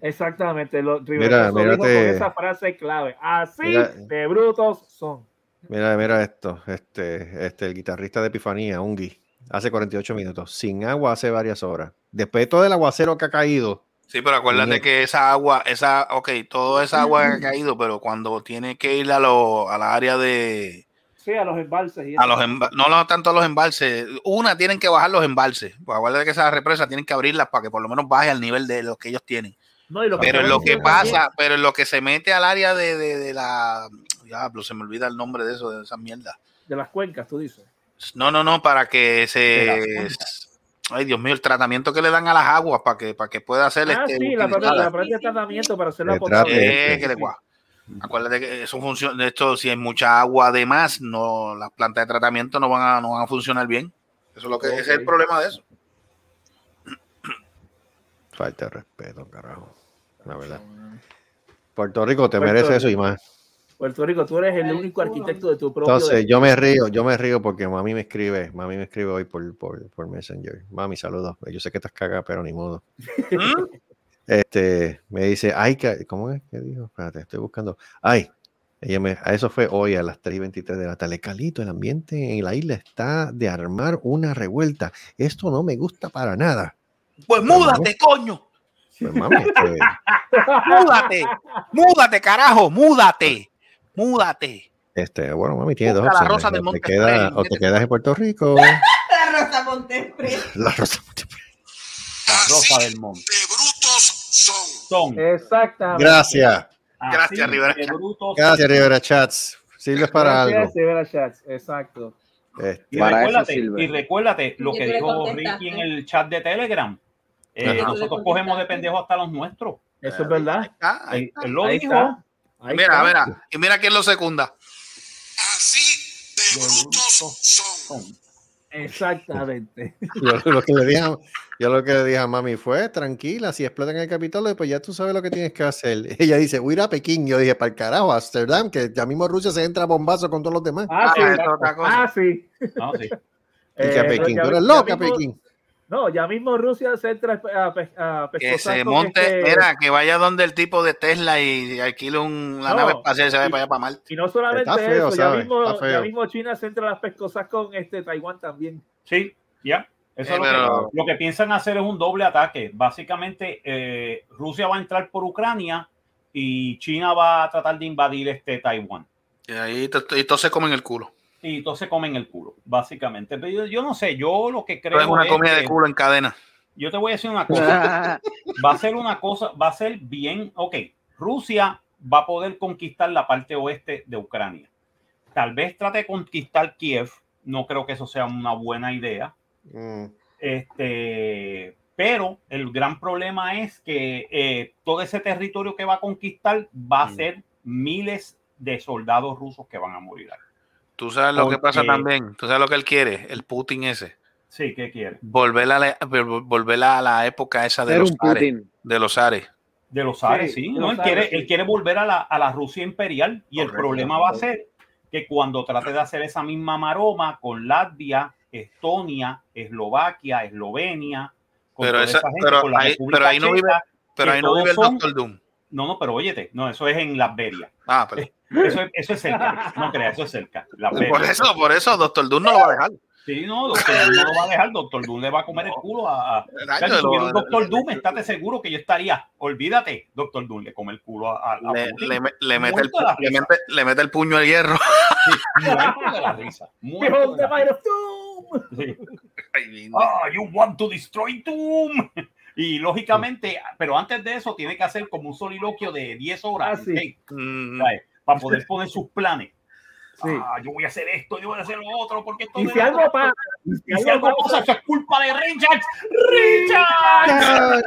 Exactamente. Lo, Mira, Rivera dijo con esa frase clave. Así Mira. de brutos son. Mira, mira esto, este, este, el guitarrista de Epifanía, Ungi, hace 48 minutos, sin agua hace varias horas. Después de todo el aguacero que ha caído, Sí, pero acuérdate que esa agua, esa, ok, toda esa agua que ha caído, pero cuando tiene que ir a, lo, a la área de, Sí, a los embalses. Y a los emba- no tanto a los embalses, una tienen que bajar los embalses, pues acuérdate que esas represas tienen que abrirlas para que por lo menos baje al nivel de lo que ellos tienen. No, y lo Pero en están lo que también- pasa, pero en lo que se mete al área de, de, de la, diablo, se me olvida el nombre de eso, de esa mierda. De las cuencas, tú dices. No, no, no, para que se, ay Dios mío, el tratamiento que le dan a las aguas para que, para que pueda hacer Ah, este, sí, la parte, la parte de tratamiento para hacer la potable. Eh, que le guau. Acuérdate que eso funciona, esto si hay mucha agua de más, no, las plantas de tratamiento no van a, no van a funcionar bien. Eso es lo que es el problema de eso. falta de respeto, carajo. La verdad. Puerto Rico te Puerto merece Rico. eso y más. Puerto Rico, tú eres el único arquitecto de tu propio. Entonces, yo me río, yo me río porque mami me escribe, mami me escribe hoy por, por, por Messenger. Mami, saludos. Yo sé que estás cagada, pero ni modo. ¿Mm? Este, me dice, ay, ¿cómo es? ¿Qué dijo? Espérate, estoy buscando. Ay, ella me, eso fue hoy a las 3 y 23 de la tarde. Calito, el ambiente en la isla está de armar una revuelta. Esto no me gusta para nada. Pues múdate, coño. Pues mami, este, Múdate. múdate, carajo, múdate. Múdate. este, bueno, mami, tiene dos Busca la opciones. rosa del O te, Monte queda- o te quedas en Puerto Rico. La Rosa Montespre. La rosa La rosa del monte. Son. Exactamente. Gracias. así Gracias, Rivera de. Gracias, Rivera Chats. Sirves para algo. Gracias, Rivera Chats. Exacto. Este, Y Para eso recuérdate, sirve. y recuérdate lo que dijo. Ricky en el chat de Telegram. Eh, nosotros cogemos de pendejo hasta los nuestros. Eso es verdad. Ah, ahí Él, él lo Ahí dijo. está. Ahí Mira, está. mira, y mira quién lo secunda. De brutos son. Exactamente. Yo lo que le dije, a- yo lo que le dije a mami fue, tranquila, si explotan el Capitolio, pues ya tú sabes lo que tienes que hacer. Ella dice, voy a ir a Pekín. Yo dije, para el carajo, Amsterdam, que ya mismo Rusia se entra a bombazo con todos los demás. Ah, sí. Ah, es otra cosa. Ah, sí. No, sí. y que a Eh, Pekín, ya- tú eres ya loca, mismo- Pekín. No, ya mismo Rusia se entra a, pe- a Que se con monte, este- mira, que vaya donde el tipo de Tesla y alquile un, la No, nave espacial y se vaya para allá para Marte. Y no solamente feo, eso, ya mismo, ya mismo China se entra a las pescosas con este Taiwán también. Sí, ya. Eso Eh, es lo, pero- que, lo que piensan hacer es un doble ataque. Básicamente, eh, Rusia va a entrar por Ucrania y China va a tratar de invadir este Taiwán. Y ahí y todos se comen el culo. Y entonces comen el culo, básicamente. Pero yo, yo no sé, yo lo que creo Pero es una es comida de que- culo en cadena. yo te voy a decir una cosa. va a ser una cosa, va a ser bien, ok, Rusia va a poder conquistar la parte oeste de Ucrania. Tal vez trate de conquistar Kiev, no creo que eso sea una buena idea. Mm, Este, pero el gran problema es que eh, todo ese territorio que va a conquistar va a Mm. ser miles de soldados rusos que van a morir. ahí. Tú sabes lo que pasa también. Tú sabes lo que él quiere, el Putin ese. Sí, ¿qué quiere? Volver a la, vol- volver a la época esa de los ares. Putin. De los ares. De los Ares, Sí, No, los él, Ares, quiere, sí. él quiere volver a la, a la Rusia imperial y el problema va a ser que cuando trate de hacer esa misma maroma con Latvia, Estonia, Eslovaquia, Eslovenia, con Pero toda esa- esa gente, pero con la ahí- República pero ahí no vive- Pero ahí no vive el son- Doctor Doom. No, no, pero óyete, no, eso es en Las Vegas. Ah, pero. Eso es, eso es cerca. No creas, eso es cerca. Por eso, por eso, Doctor Doom no lo va a dejar. Sí, no, Doctor Doom no lo va a dejar. Doctor Doom le va a comer el culo a. a... Si lo- Doctor Doom, estate seguro que yo estaría. Olvídate, Doctor Doom le come el culo a. a- Le, le, le mete el, Muerto de la le, risa. mete, le mete el puño al hierro. Muerto de la risa. Muerto de la doom. Sí. Ay, Ah, you want to destroy Doom. Y lógicamente, pero antes de eso tiene que hacer como un soliloquio de 10 horas Ah, sí. Mm. Para poder poner sus planes. Sí. Ah, yo voy a hacer esto, yo voy a hacer lo otro, porque esto Y si algo pasa, y si y si algo algo pasa, eso es culpa de Richard. ¡Richard!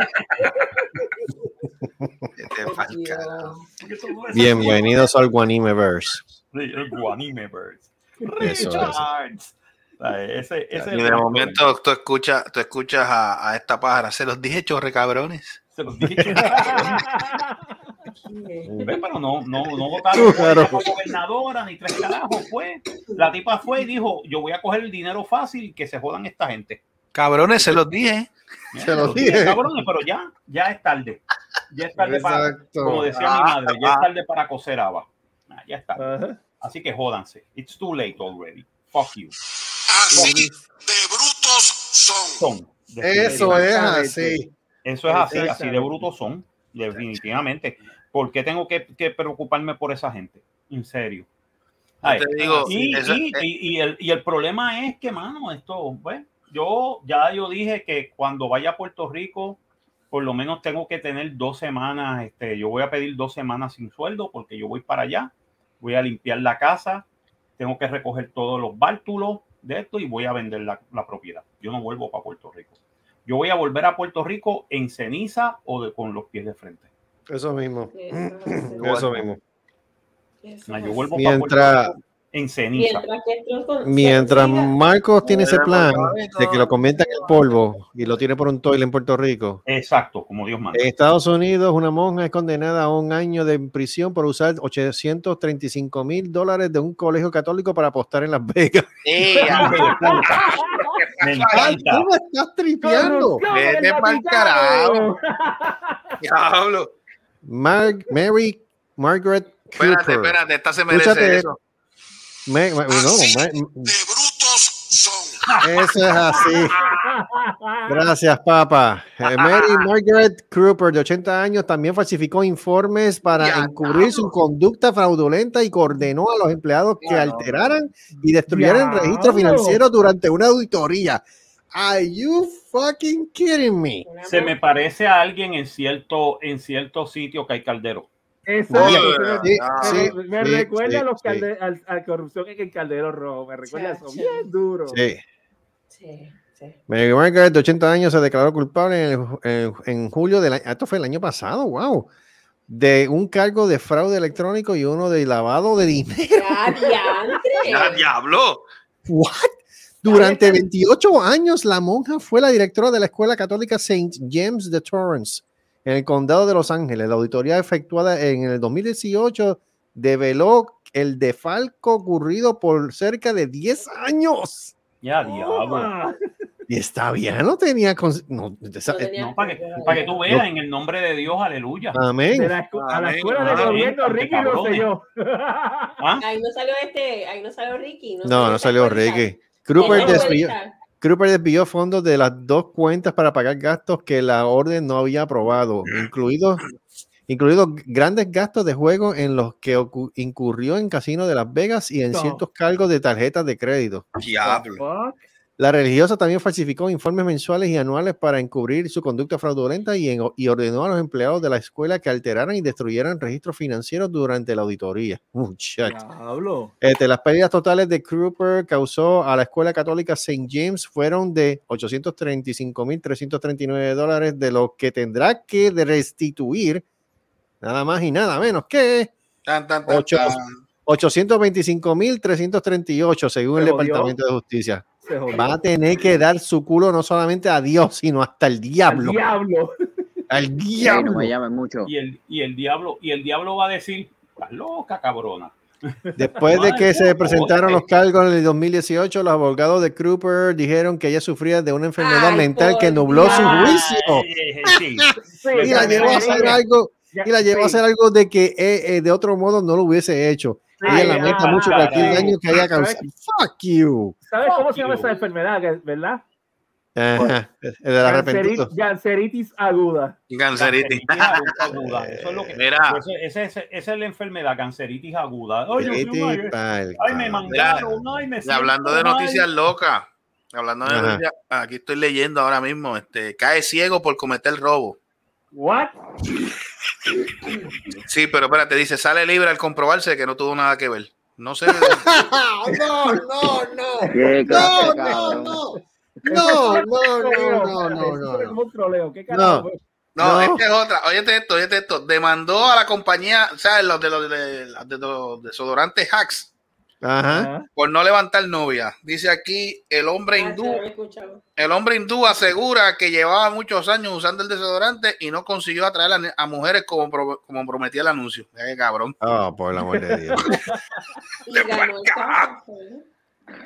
Bienvenidos al Guanimeverse. Sí, el Guanimeverse. ¿Sabes? Ese, ese es Y de momento tú escuchas, tú escuchas a, a esta pájara. Se los dije, chorre cabrones. Se los dije. Ve, pero no, no, no votaron Claro. gobernadora ni tres carajos, pues. La tipa fue y dijo, yo voy a coger el dinero fácil que se jodan esta gente. Cabrones, se los dije. Mira, Se los dije. Cabrones, pero ya, ya es tarde. Ya es tarde para, como decía mi madre, ya es tarde para coser haba. Ah, ya está. Ajá. Así que jódanse. It's too late already. Fuck you. Así de brutos son. Son. Eso es así. Eso es así, así de brutos son, definitivamente. ¿Por qué tengo que, que preocuparme por esa gente? En serio. Ay, te digo, y, eso- y- el, y el problema es que, mano, esto, pues, yo ya yo dije que cuando vaya a Puerto Rico, por lo menos tengo que tener dos semanas, este, yo voy a pedir dos semanas sin sueldo porque yo voy para allá, voy a limpiar la casa, tengo que recoger todos los bártulos de esto y voy a vender la, la propiedad. Yo no vuelvo para Puerto Rico. Yo voy a volver a Puerto Rico en ceniza o de, con los pies de frente. Eso mismo. Eso, Eso mismo. eso. Yo vuelvo Mientras- para en ceniza. Mientras Marcos tiene ese plan de que lo convierta en el polvo y lo tiene por un toile en Puerto Rico, Exacto, como Dios manda. en Estados Unidos una monja es condenada a un año de prisión por usar 835 mil dólares de un colegio católico para apostar en Las Vegas. ¡Eh, Me ¡Ay, encanta. tú me estás tripeando! ¡Corrupción Vete en el carajo. diablo! Mar- Mary Margaret Cooper. Espérate, espérate, esta se merece Escúchate eso. Me- me- no, me- de brutos son. eso es así. Gracias, papá. Eh, Mary Margaret Cooper, de 80 años, también falsificó informes para Ya, encubrir su conducta fraudulenta y coordenó a los empleados que alteraran y destruyeran el registro Diablo. financiero durante una auditoría. Are you fucking kidding me? Se me parece a alguien en cierto, en cierto sitio que hay caldero. Exacto, me- sí, sí, me, me sí, recuerda sí, a los sí, calde- al- a corrupción en el caldero rojo. Me recuerda eso Chacho. bien duro. sí. Sí, sí. Mary Margaret, de 80 años, se declaró culpable en, en- en julio del año, esto fue el año pasado, wow, de un cargo de fraude electrónico y uno de lavado de dinero. ¡Ya, diablo! What? Durante 28 años, la monja fue la directora de la escuela católica St. James de Torrance, en el condado de Los Ángeles. La auditoría efectuada en el 2018 develó el defalco ocurrido por cerca de 10 años. Ya, diablo. Y está bien, no tenía. no, esa- No No, para que, para que tú veas, en el nombre de Dios, aleluya. De amén. la escu- a la Amén, escuela de gobierno, Ricky cabrones. Rosselló. ¿Ah? Ahí no salió este, ahí no salió Ricky. No, no salió. Ricky. Cooper Esa desvió, escuelita. Cooper desvió fondos de las dos cuentas para pagar gastos que la orden no había aprobado, incluidos incluidos grandes gastos de juego en los que incurrió en Casino de Las Vegas y en No. ciertos cargos de tarjetas de crédito. Diablo. La religiosa también falsificó informes mensuales y anuales para encubrir su conducta fraudulenta y, en- y ordenó a los empleados de la escuela que alteraran y destruyeran registros financieros durante la auditoría. Muchacho. Diablo. Este, las pérdidas totales de Cooper causó a la escuela católica St. James fueron de 835.339 dólares, de lo que tendrá que restituir nada más y nada menos que Tan, tan, tan, Ocho. tan. 825.338 según el. Departamento de Justicia. Se jodió. Va a tener que dar su culo no solamente a Dios, sino hasta el Al diablo. diablo. Al Sí, no diablo. me llamen mucho. Y el, y el diablo, y el diablo va a decir, estás loca, cabrona. Después de que se presentaron los cargos en el 2018, los abogados de Cooper dijeron que ella sufría de una enfermedad Ay, mental que nubló su juicio Ay, sí. Sí, y la llevó a hacer algo y la llevó a hacer algo de que eh, eh, de otro modo no lo hubiese hecho. Ella lamenta mucho cualquier daño que haya causado. Fuck you. ¿Sabes Fuck cómo se llama esa enfermedad, verdad? Ajá, el del arrepentido. Ganceri- Ganceritis aguda. Ganceritis. aguda. Eso es lo que. Mira. Ese- ese- ese- esa es la enfermedad, canceritis aguda. Ay, Dios mío, Vete ay, ay, me mangaron, ay, me Y siento hablando de noticias locas, hablando de Ajá. noticias, aquí estoy leyendo ahora mismo, este, cae ciego por cometer robo. What? Sí, pero espérate, dice, sale libre al comprobarse que no tuvo nada que ver. No sé. no, no, no. No, no, no. No, no, no, no, no, no. como un troleo. ¿Qué No. No, No. esta es otra. Óyete esto, óyete esto. Demandó a la compañía, ¿sabes? Los de los de los desodorantes hacks Ajá. por no levantar novia. Dice aquí el hombre Ah, hindú. El hombre hindú asegura que llevaba muchos años usando el desodorante y no consiguió atraer a, a mujeres como, pro- como prometía el anuncio. Cabrón. Oh, por el amor de Dios. ¿eh?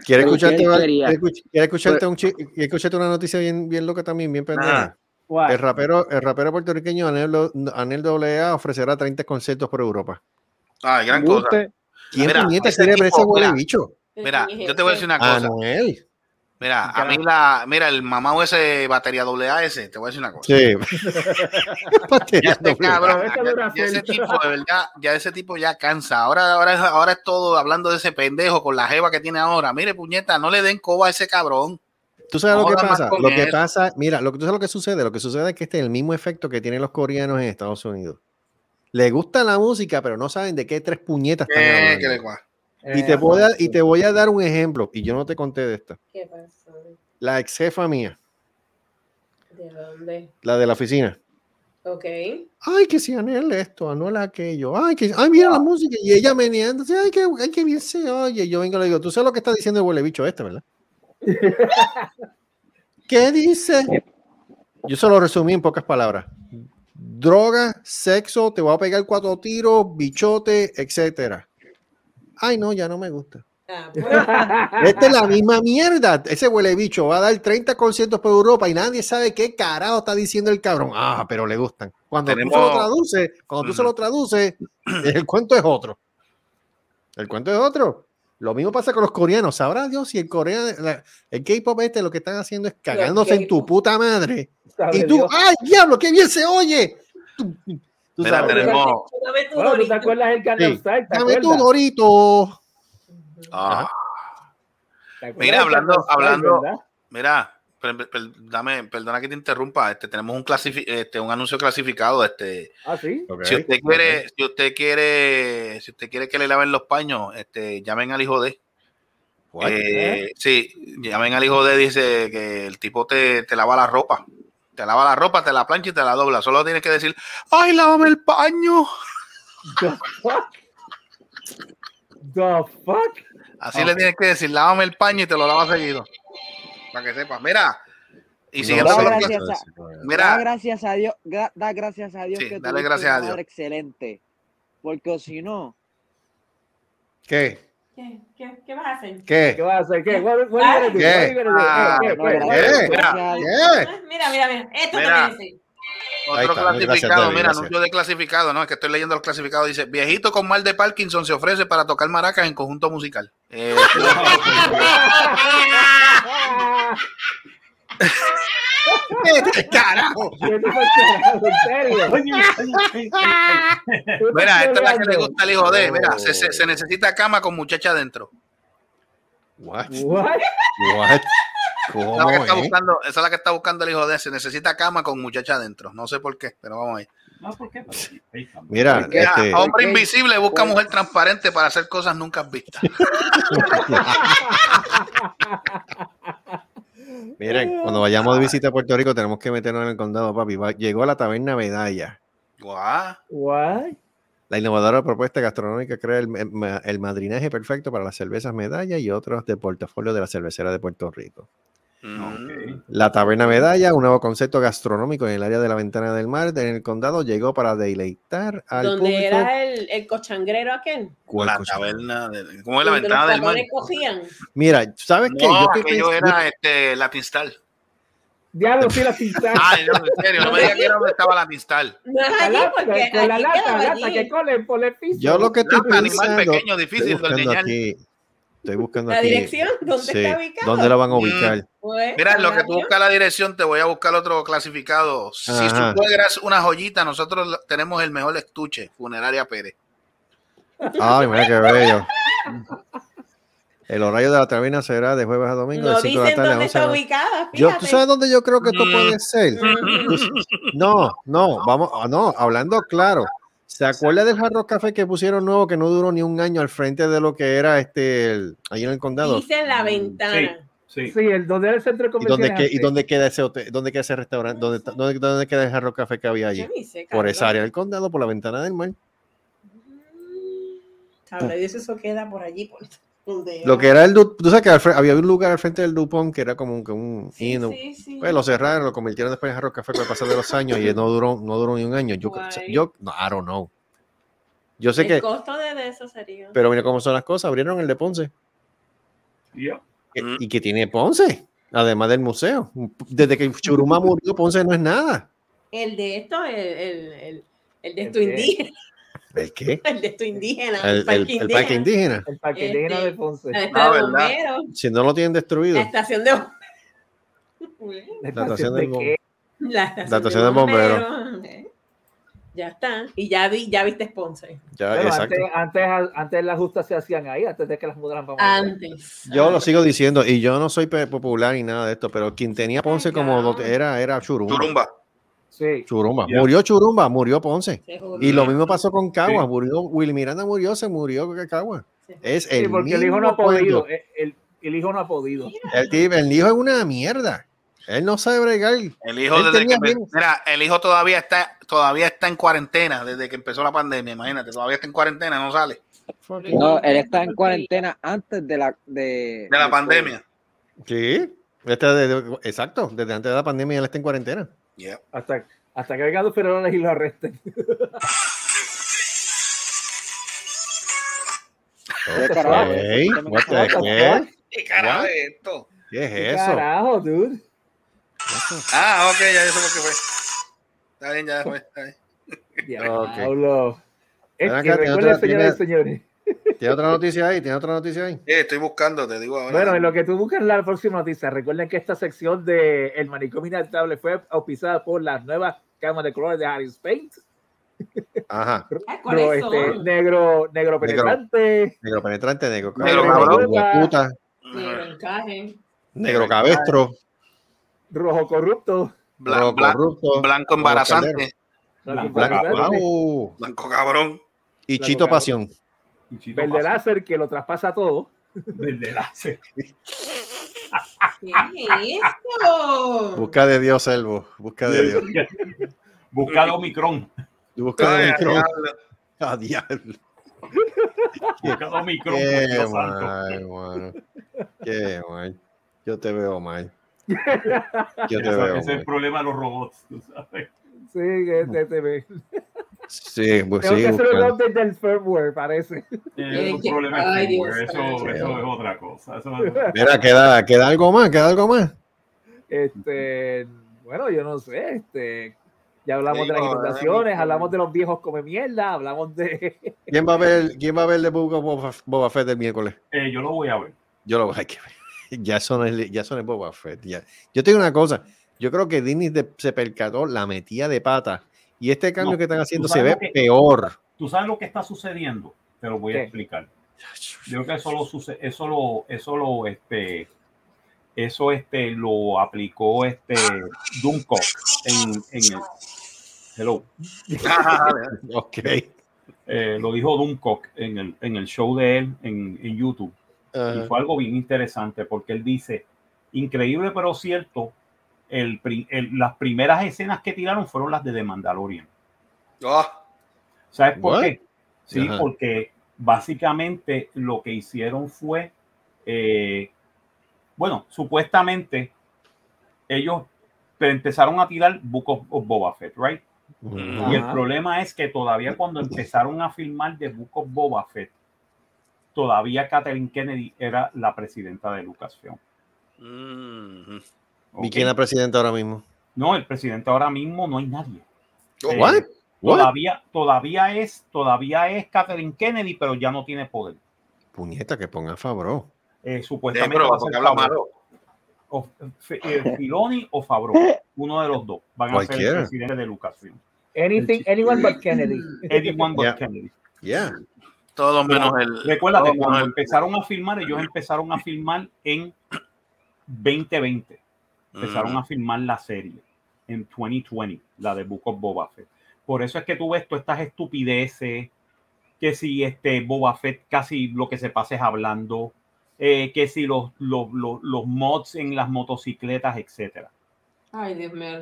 ¿Quieres Pero escucharte, escuch- quieres escucharte, un chi- quieres escucharte una noticia bien, bien loca también, bien pendeja? What? El rapero, el rapero puertorriqueño Anel, Anel AA ofrecerá 30 conciertos por Europa. Ay, gran cosa. ¿Quién Mira, puñeta ese quiere ver ese tipo, huele mira. bicho? Mira, ¿Quién es yo te voy a decir una cosa. Anuel. Mira, a mí la, mira, el mamado ese batería AA ese, te voy a decir una cosa. Sí. Ya Batería este doble. cabrón, Ese ya- ese tipo, de verdad, ya ese tipo ya cansa. Ahora, ahora, es- ahora es todo hablando de ese pendejo con la jeva que tiene ahora. Mire, puñeta, no le den coba a ese cabrón. ¿Tú sabes lo que pasa? Lo que pasa, mira, lo que tú sabes lo que sucede, lo que sucede es que este es el mismo efecto que tienen los coreanos en Estados Unidos. Le gusta la música, pero no saben de qué tres puñetas están Eh, que le Y te, voy a, y te voy a dar un ejemplo, y yo no te conté de esta. ¿Qué pasó? La ex jefa mía, ¿De dónde? la de la oficina. Ok. Ay, que si Anel esto, Anuel aquello. Ay, que, ay, mira la música. Y ella meneándose. Ay, que, ay, que bien se oye. Yo vengo y le digo, tú sabes lo que está diciendo el huele bicho este, ¿verdad? ¿Qué dice? Yo se lo resumí en pocas palabras. Droga, sexo, te voy a pegar cuatro tiros, bichote, etcétera. Ay, no, ya no me gusta. Ah, Esta es la misma mierda. Ese huele bicho va a dar 30 conciertos por Europa y nadie sabe qué carajo está diciendo el cabrón. Ah, pero le gustan. Cuando tú se lo Tenemos- traduces, cuando tú se lo traduces, el cuento es otro. El cuento es otro. Lo mismo pasa con los coreanos. Sabrá Dios si el coreano, el K-pop este lo que están haciendo es cagándose en tu puta madre. Sabe Y tú, Dios. ¡ay, diablo, qué bien se oye! Tú, tú Mira, sabes. tenemos- Dame tu Bueno, ¿tú te acuerdas del Gangnam Sí. ¿Te Dame tu dorito. Ah, ¿Te acuerdas Mira, hablando- hablando- verdad? mira, per- per- dame, perdona que te interrumpa. Este, tenemos un, este, un anuncio clasificado. Este, Ah, sí. Ok, si usted quiere, ok. si usted quiere, si usted quiere que le laven los paños, este, llamen al hijo de. Eh, sí, llamen al hijo de, dice que el tipo te, te lava la ropa. Te lava la ropa, te la plancha y te la dobla. Solo tienes que decir, ¡ay, lávame el paño! The fuck? The fuck? Así le tienes que decir, lávame el paño y te lo lavas seguido. Para que sepas. Mira, y No siguiendo Da gracias a- Da Mira, gracias a Dios, gra- da gracias a Dios Sí, que dale gracias a Dios. excelente. Porque si no, ¿Qué? ¿Qué, qué, ¿Qué vas a hacer? ¿Qué ¿Qué? vas a hacer? ¿Qué? What, what Ah. Ah, ¿Qué, qué, qué? Ah, Mira, mira, mira. Esto Mira. también dice. Otro está, clasificado, mira, gracias. anuncio de clasificado, ¿no? Es que estoy leyendo los clasificados. Dice, viejito con mal de Parkinson se ofrece para tocar maracas en conjunto musical. Eh, ¡Carajo! ¿Qué te fue carajo? ¿En serio? Oye, oye, oye, ¿Tú mira, esta es la que le gusta al hijo de. Mira, se, se- se necesita cama con muchacha adentro. What? What? What? Esa ¿Cómo, es, la que está eh? buscando, esa es la que está buscando el hijo de. Se necesita cama con muchacha adentro. No sé por qué, pero vamos ahí. No. Mira, este, hombre invisible busca Pues- mujer transparente para hacer cosas nunca vistas. miren, cuando vayamos de visita a Puerto Rico tenemos que meternos en el condado, papi. Va- llegó la taberna Medalla. Guau. What? La innovadora propuesta gastronómica crea el, el madrinaje perfecto para las cervezas Medalla y otros de portafolio de la cervecera de Puerto Rico. Mm. La taberna Medalla, un nuevo concepto gastronómico en el área de la ventana del mar en el condado, llegó para deleitar al Donde público. era el, el cochangrero aquel. ¿Cuál La cosa? taberna, de- ¿cómo es la ventana los del mar? cogían. Mira, ¿sabes qué? No, Yo estoy aquello pens- era este, Latin Star. Diablo, sí, la tintal. Ay, no, en serio, no me digas que era donde estaba la tintal. No es La allí lata, porque con la lata, quedaba lata, que colen por el piso. Yo lo que estoy Lata, animal pensando, pequeño, difícil estoy de buscando ordeñar. aquí, estoy buscando La aquí. dirección, ¿dónde sí, está ubicado? ¿Dónde lo van a ubicar? Pues, Mira, lo que tú buscas la dirección, te voy a buscar otro clasificado. Si Ajá. su suegra es una joyita, nosotros tenemos el mejor estuche, Funeraria Pérez. Ay, mira qué bello. El horario de la termina será de jueves a domingo No de 5 de la dicen tarde dónde 11 de está la ubicada, Yo. ¿Tú sabes dónde yo creo que esto Mm. puede ser? No, no, vamos, ah, no, hablando claro. ¿Se acuerda del Jarro Café que pusieron nuevo que no duró ni un año al frente de lo que era este, el, ahí en el condado? Dice en la ventana. Sí. Sí, el donde era el centro de ¿Y dónde, que- y dónde queda ese hotel? ¿Dónde queda ese restaurante? ¿Dónde, dónde, dónde queda el Jarro Café que había allí? Sé, Por esa área del condado, por la ventana del mar. Sabrá Dios eso queda por allí. Por Lo que era el, Du- tú sabes que había un lugar al frente del Dupont que era como un, que un Sí, inn, sí, sí. Pues lo cerraron, lo convirtieron después en Jarro Café con el pasar de los años y no duró, no duró ni un año. Yo, Guay. yo no, I don't know. Yo sé el que, costo de, eso sería. pero mira cómo son las cosas. Abrieron el de Ponce Mm. y que tiene Ponce, además del museo. Desde que Churuma murió, Ponce no es nada. El de esto, el, el, el, el de ¿El esto indígena. ¿El qué? El de esto indígena. El, el- parque el parque indígena. El parque indígena Este, de Ponce. La La estación Ah, de ¿verdad? bomberos. Si no lo tienen destruido. La estación de bomberos. estación de qué? La estación, La estación de bomberos. bomberos. Eh, Ya está. Y ya vi, ya viste Ponce. Ya, antes, antes, antes las justas se hacían ahí, antes de que las mudaran para. Antes. Yo lo sigo diciendo, y yo no soy popular ni nada de esto, pero quien tenía Ponce como era, era Churumba. Churumba. Sí. Churumba. Murió Churumba, murió Ponce. Y lo mismo pasó con Cagua. Sí. Murió, Willy Miranda murió, se murió con Cagua. Sí. Es el porque el hijo no ha podido. El, el- el hijo no ha podido. El, el hijo es una mierda. Él no sabe bregar. El hijo, desde tenía que, mira, el hijo todavía está, todavía está en cuarentena desde que empezó la pandemia. Imagínate, todavía está en cuarentena, no sale No, él está en cuarentena antes de la de, de la pandemia. Sí. Este de- de- exacto. Desde antes de la pandemia él está en cuarentena. Yeah. Hasta, hasta que vengan los federales y lo arresten. ¿Qué carajo? What the? ¿Qué What? es esto? ¿Qué es ¿Qué eso? Carajo, dude. Ah, ok, ya eso es lo que fue. Está bien, ya fue. Está bien. Diablo. Es que recuerden, y tiene- señores. ¿Tiene otra noticia ahí? ¿Tiene otra noticia ahí? Eh, estoy buscando, te digo ahora. Bueno, en lo que tú buscas la próxima noticia, recuerden que esta sección de El Manicomio Inadaptable fue auspiciada por las nuevas camas de colores de Harris Paint. Ajá. ¿Cuáles este, negro, negro penetrante, Negro penetrante, negro Negro cabrón, negro puta, Negro encaje. negro cabestro, rojo corrupto, Blan- rojo blan- corrupto, blanco embarazante, blanco Blanco blanco, blanco cabrón. y Blanco Chito cabrón. Pasión. Verde láser que lo traspasa todo. Desde láser. ¿Qué es esto? Busca de Dios, Elbo. Busca de Dios. Buscar Omicron. Busca de Dios. diablo. Ah, diablo. Buscar Omicron. por Qué mal, mano. Qué mal. Yo te veo mal. Yo te veo ese es el mal. problema de los robots, tú sabes. Sí, que este, te ve. Sí, pues Tengo sí. que hacer un update del firmware, parece. Es un problema ay, firmware, Dios eso, eso es otra cosa. Eso- Mira, queda, queda algo más, queda algo más. Este, bueno, yo no sé, este, ya hablamos Sí, de las no, inundaciones, hablamos de los viejos come mierda, hablamos de ¿Quién va a ver, quién va a ver de Boba, Boba- Fett el miércoles? Eh, yo lo voy a ver. Yo lo voy a ver. Ya son el, ya son el Boba Fett. Ya. Yo tengo una cosa. Yo creo que Disney se percató la metía de pata. Y este cambio No, que están haciendo se ve que- peor. ¿Tú sabes lo que está sucediendo? Te lo voy a ¿Qué? explicar. Yo creo que eso lo suce- eso lo, eso lo, este, eso este lo aplicó este Duncock en, en el Hello. Ok. Eh, lo dijo Duncock en el, en el show de él en, en YouTube. Y Ajá. fue algo bien interesante porque él dice, increíble pero cierto, el, pri- el- las primeras escenas que tiraron fueron las de The Mandalorian. Ah, ¿Sabes por What? qué? Sí, Ajá. porque básicamente lo que hicieron fue, eh, bueno, supuestamente ellos empezaron a tirar Book of, of Boba Fett, right? Y el problema es que todavía cuando empezaron a filmar The Book of Boba Fett, todavía Kathleen Kennedy era la presidenta de Lucasfilm. Mm, ¿Y quién es el presidente ahora mismo? No, el presidente ahora mismo no hay nadie. Oh, Eh, what? What? Todavía, todavía es, todavía es Catherine Kennedy, pero ya no tiene poder. Puñeta, que ponga Fabro. Eh, Eh, supuestamente pero, va a ¿por ser qué habla Favreau. O, F- eh, Filoni o Favreau, uno de los dos van a ser el Cualquiera. presidente de Lucasfilm. Anything, anyone but Kennedy. Anyone but Yeah. Kennedy. Yeah. Todo menos el. Recuérdate, cuando el- empezaron a filmar, ellos empezaron a filmar en 2020. Empezaron Mm. a filmar la serie en 2020, la de Book of Boba Fett. Por eso es que tú ves todas estas estupideces, que si este Boba Fett casi lo que se pasa es hablando, eh, que si los, los, los, los mods en las motocicletas, etcétera. Ay, Dios mío.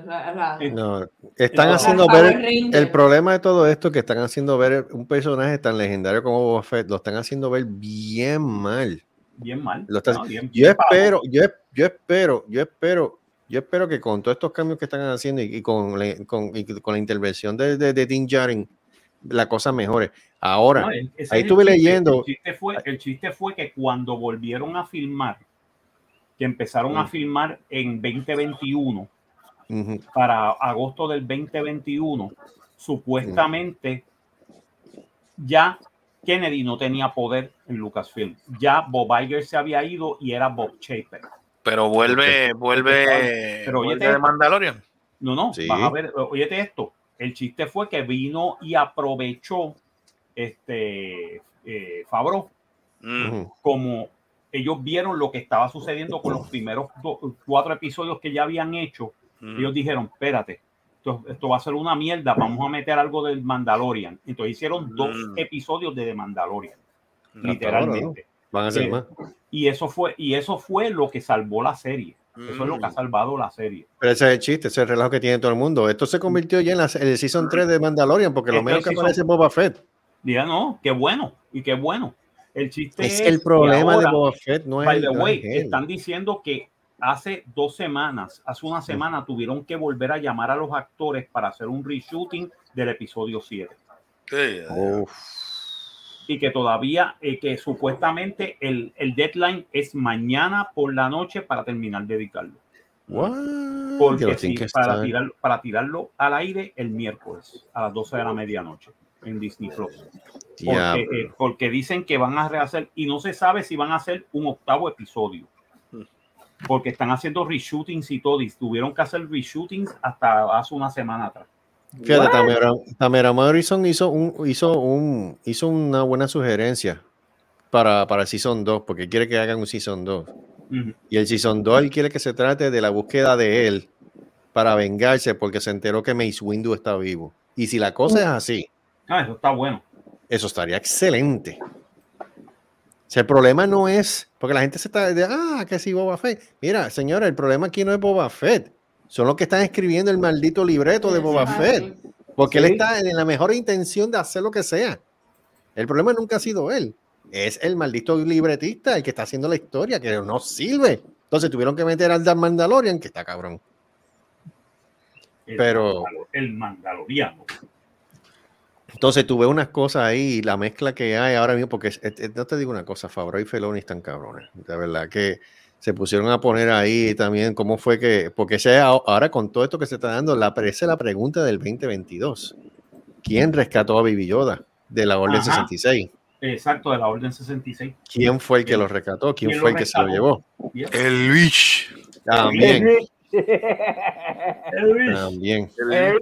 Eh, No, están No. haciendo ver Rangers. el problema de todo esto que están haciendo ver un personaje tan legendario como Boba Fett, lo están haciendo ver bien mal. Bien mal. Lo estás- ¿no? Bien- Yo bien espero, yo, yo espero, yo espero, yo espero que con todos estos cambios que están haciendo y, y con, la, con, y con la intervención de, de, de Djarin, la cosa mejore. Ahora, No, ese es ahí estuve chiste. leyendo. El chiste, fue, el chiste fue que cuando volvieron a filmar, que empezaron a Mm. filmar en 2021, ujú, para agosto del 2021, supuestamente ya Kennedy no tenía poder en Lucasfilm. Ya Bob Iger se había ido y era Bob Chaper. Pero vuelve, vuelve, Pero oye, vuelve de Mandalorian. No, no, Sí. vas a ver, óyete esto. El chiste fue que vino y aprovechó este eh, Favreau Mm. como ellos vieron lo que estaba sucediendo con los primeros do- cuatro episodios que ya habían hecho, Mm. ellos dijeron, espérate, esto, esto va a ser una mierda, vamos a meter algo del Mandalorian. Entonces hicieron dos Mm. episodios de The Mandalorian, literalmente. Van a ser Eh, más. Y eso fue, y eso fue lo que salvó la serie. Eso es lo que ha Mm. salvado la serie. Pero ese es el chiste, ese es el relajo que tiene todo el mundo. Esto se convirtió ya en, la, en el Season 3 de Mandalorian, porque lo Esto menos que season- aparece es Boba Fett. Ya no, qué bueno, y qué bueno. El chiste Es es, el problema de Boba Fett, no es By el- the no way, están diciendo que hace dos semanas, hace una semana, tuvieron que volver a llamar a los actores para hacer un reshooting del episodio 7. Sí, Uf. Y que todavía, eh, que supuestamente el, el deadline es mañana por la noche para terminar de editarlo. What? Que Porque sí, para, tirarlo, para tirarlo al aire el miércoles a las 12 de la medianoche en Disney Plus. Porque, eh, porque dicen que van a rehacer y no se sabe si van a hacer un octavo episodio. Porque están haciendo reshootings y todo, y tuvieron que hacer reshootings hasta hace una semana atrás. Fíjate, Tamara, Tamara Morrison hizo, un, hizo, un, hizo una buena sugerencia para, para Season 2, porque quiere que hagan un Season 2. Ujú. Y el Season 2 él quiere que se trate de la búsqueda de él para vengarse porque se enteró que Mace Windu está vivo. Y si la cosa es así, Ah, eso está bueno. eso estaría excelente. O sea, el problema no es, porque la gente se está de, ah, que sí, Boba Fett. Mira, señora, el problema aquí no es Boba Fett. Son los que están escribiendo el maldito libreto de Boba Fett. Porque él está en la mejor intención de hacer lo que sea. El problema nunca ha sido él. Es el maldito libretista el que está haciendo la historia, que no sirve. Entonces tuvieron que meter al Dan Mandalorian, que está cabrón. El Pero- Mandalor- el mandaloriano. Entonces tuve unas cosas ahí, la mezcla que hay ahora mismo, porque no te digo una cosa, Fabro y Feloni están cabrones. De verdad que se pusieron a poner ahí también cómo fue que, porque ese, ahora con todo esto que se está dando, la, esa es la pregunta del 2022. ¿Quién rescató a Baby Yoda de la Orden Ajá. 66? Exacto, de la Orden 66. ¿Quién fue el que ¿Quién- lo rescató? ¿Quién quién fue el que se lo llevó? El Luis. También, El- también. Eh,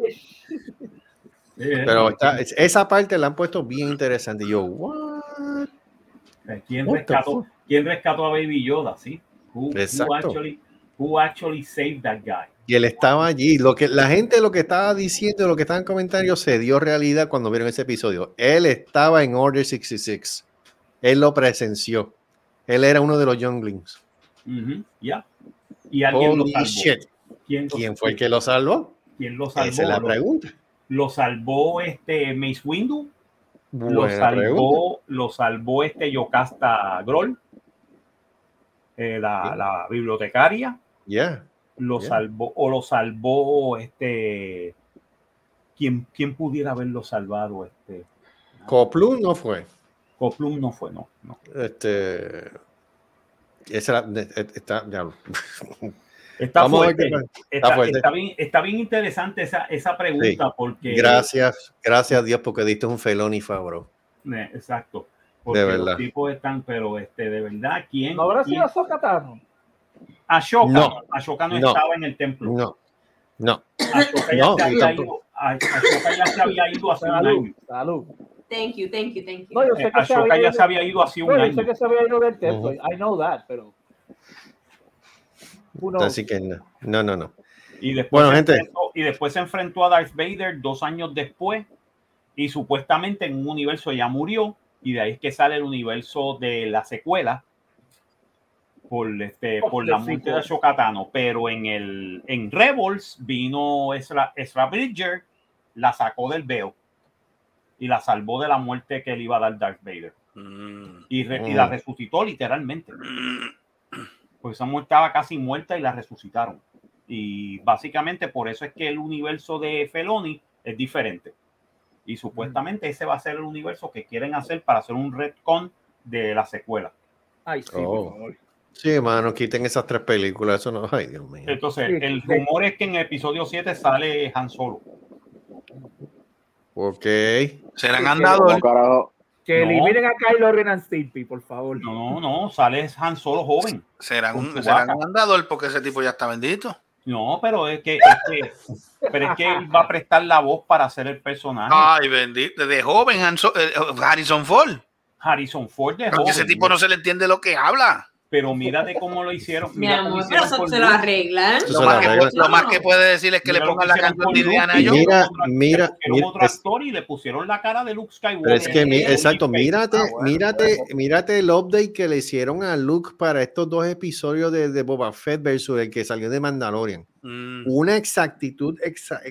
Pero está- es- esa parte la han puesto bien interesante. Y yo, ¿what? Eh, ¿Quién rescató? ¿Quién rescató a Baby Yoda? ¿Sí? Who, who actually, who actually saved that guy? Y él estaba allí. Lo que la gente lo que estaba diciendo, lo que estaba en comentarios, se dio realidad cuando vieron ese episodio. Él estaba en Order 66. Él lo presenció. Él era uno de los Younglings. Ujú, Ya. Y alguien lo salvó. shit. ¿Quién, lo- ¿Quién fue el que lo salvó? quién lo salvó? Esa es la Lo- pregunta. Lo salvó este Mace Windu. Lo Buena pregunta. salvó, lo salvó este Yocasta Groll, eh, la, bibliotecaria. Lo salvó, o lo salvó este. ¿Quién, quién pudiera haberlo salvado? Este. Coplum no fue. Coplum no fue, no. no. Este. Esa de- está, ya. Está ver fuerte. Está, Está fuerte. está bien, está bien interesante esa, esa pregunta Sí. porque... Gracias, gracias a Dios porque diste un felón Favreau. Eh, Exacto. Porque De verdad. los tipos están, pero este, de verdad, ¿quién? ¿No habrá sido Ahsoka Tano? Ashoka, No. Ashoka no, No. estaba en el templo. No, no. Ashoka ya, No, se había ido, a- Ashoka ya se había ido hace un Salud, año. salud. Thank you, thank you, thank you. No, yo sé Eh, que se Ashoka ya se había ido hace un No, yo año. sé que se había ido del templo. Ujú. I know that, pero. Así que no, no, no. no. Y después, Bueno, gente. enfrentó, y después se enfrentó a Darth Vader dos años después y supuestamente en un universo ya murió y de ahí es que sale el universo de la secuela por, este, por la muerte de Ahsoka Tano. Pero en, el, en Rebels vino Ezra, Ezra Bridger, la sacó del veo y la salvó de la muerte que le iba a dar Darth Vader. Mm. Y, re- y la Mm. resucitó literalmente. Porque esa muerte estaba casi muerta y la resucitaron. Y básicamente por eso es que el universo de Feloni es diferente. Y supuestamente ese va a ser el universo que quieren hacer para hacer un retcon de la secuela. Ay, sí, Oh. por favor. Sí, hermano, quiten esas tres películas. Eso no. Ay, Dios mío. Entonces, el rumor es que en el episodio 7 sale Han Solo. Ok. Andador. ¿Cómo carajo? Que No. eliminen a Kylo Ren and Stimpy, por favor. No, no, no, sale Han Solo joven. Un, Chewbacca. serán un andador porque ese tipo ya está bendito. No, pero es que, es que- pero es que él va a prestar la voz para hacer el personaje. Ay, bendito. De joven, eh, Harrison Ford. Harrison Ford de Porque ese joven, tipo no se le entiende lo que habla. Pero mira de cómo lo hicieron. Mi amor, hicieron pero eso se lo arreglan. Lo más, la que, lo más que puede decir es que Mira le pongan la canción de y Jones. Mira, mira, mira, otro es- actor y le pusieron la cara de Luke Skywalker. Pero es que, mi- exacto, mírate, Ah, bueno, mírate, bueno. mírate el update que le hicieron a Luke para estos dos episodios de, de Boba Fett versus el que salió de Mandalorian. Mm. Una exactitud exa-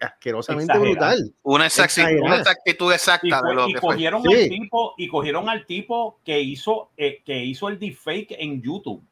asquerosamente Exagerada. brutal. Una, exactitud, Exagerada. una exactitud y, exacta fue- de lo y que fue. cogieron Sí. al tipo y cogieron al tipo que hizo eh, que hizo el deepfake en YouTube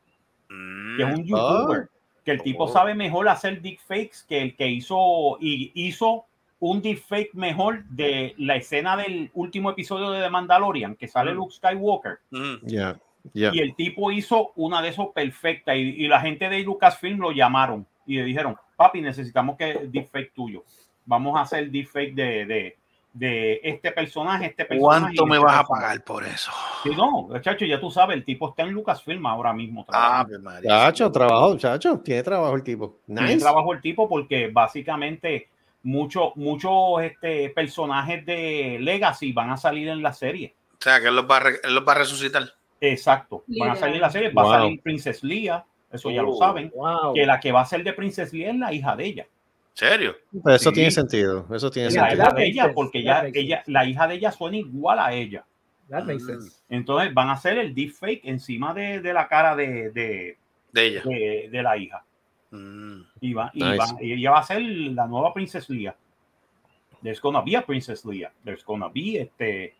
que es Mm. un youtuber que el tipo Oh. sabe mejor hacer deepfakes que el que hizo y hizo un deepfake mejor de la escena del último episodio de The Mandalorian que sale Mm. Luke Skywalker Mm. Ya, ya. y el tipo hizo una de esos perfecta y, y la gente de Lucasfilm lo llamaron y le dijeron papi necesitamos que deepfake tuyo vamos a hacer deepfake de, de, de este personaje este personaje ¿Cuánto y me este vas a personaje". pagar por eso? Sí, no, muchacho, ya tú sabes, el tipo está en Lucasfilm ahora mismo. Ah, trabajando. pues. Chacho, trabajo, chacho, tiene trabajo el tipo. Tiene Nice. trabajo el tipo porque básicamente muchos muchos este, personajes de Legacy van a salir en la serie. O sea, que él los va a, re- él los va a resucitar. Exacto, van a salir en la serie. Va Wow. a salir Princess Leia, eso ya lo Oh, saben. wow. Que la que va a ser de Princess Leia es la hija de ella. ¿Serio? Pero eso Sí. tiene sentido. Eso tiene la sentido. hija de ella, porque ya, ella, la hija de ella suena igual a ella. That makes sense. Entonces van a hacer el deepfake encima de, de la cara de, de, De ella. de- de la hija. Mm. Y, va, y, Nice. va- y ella va a ser la nueva Princess Leia. There's gonna be a Princess Leia. There's gonna be este.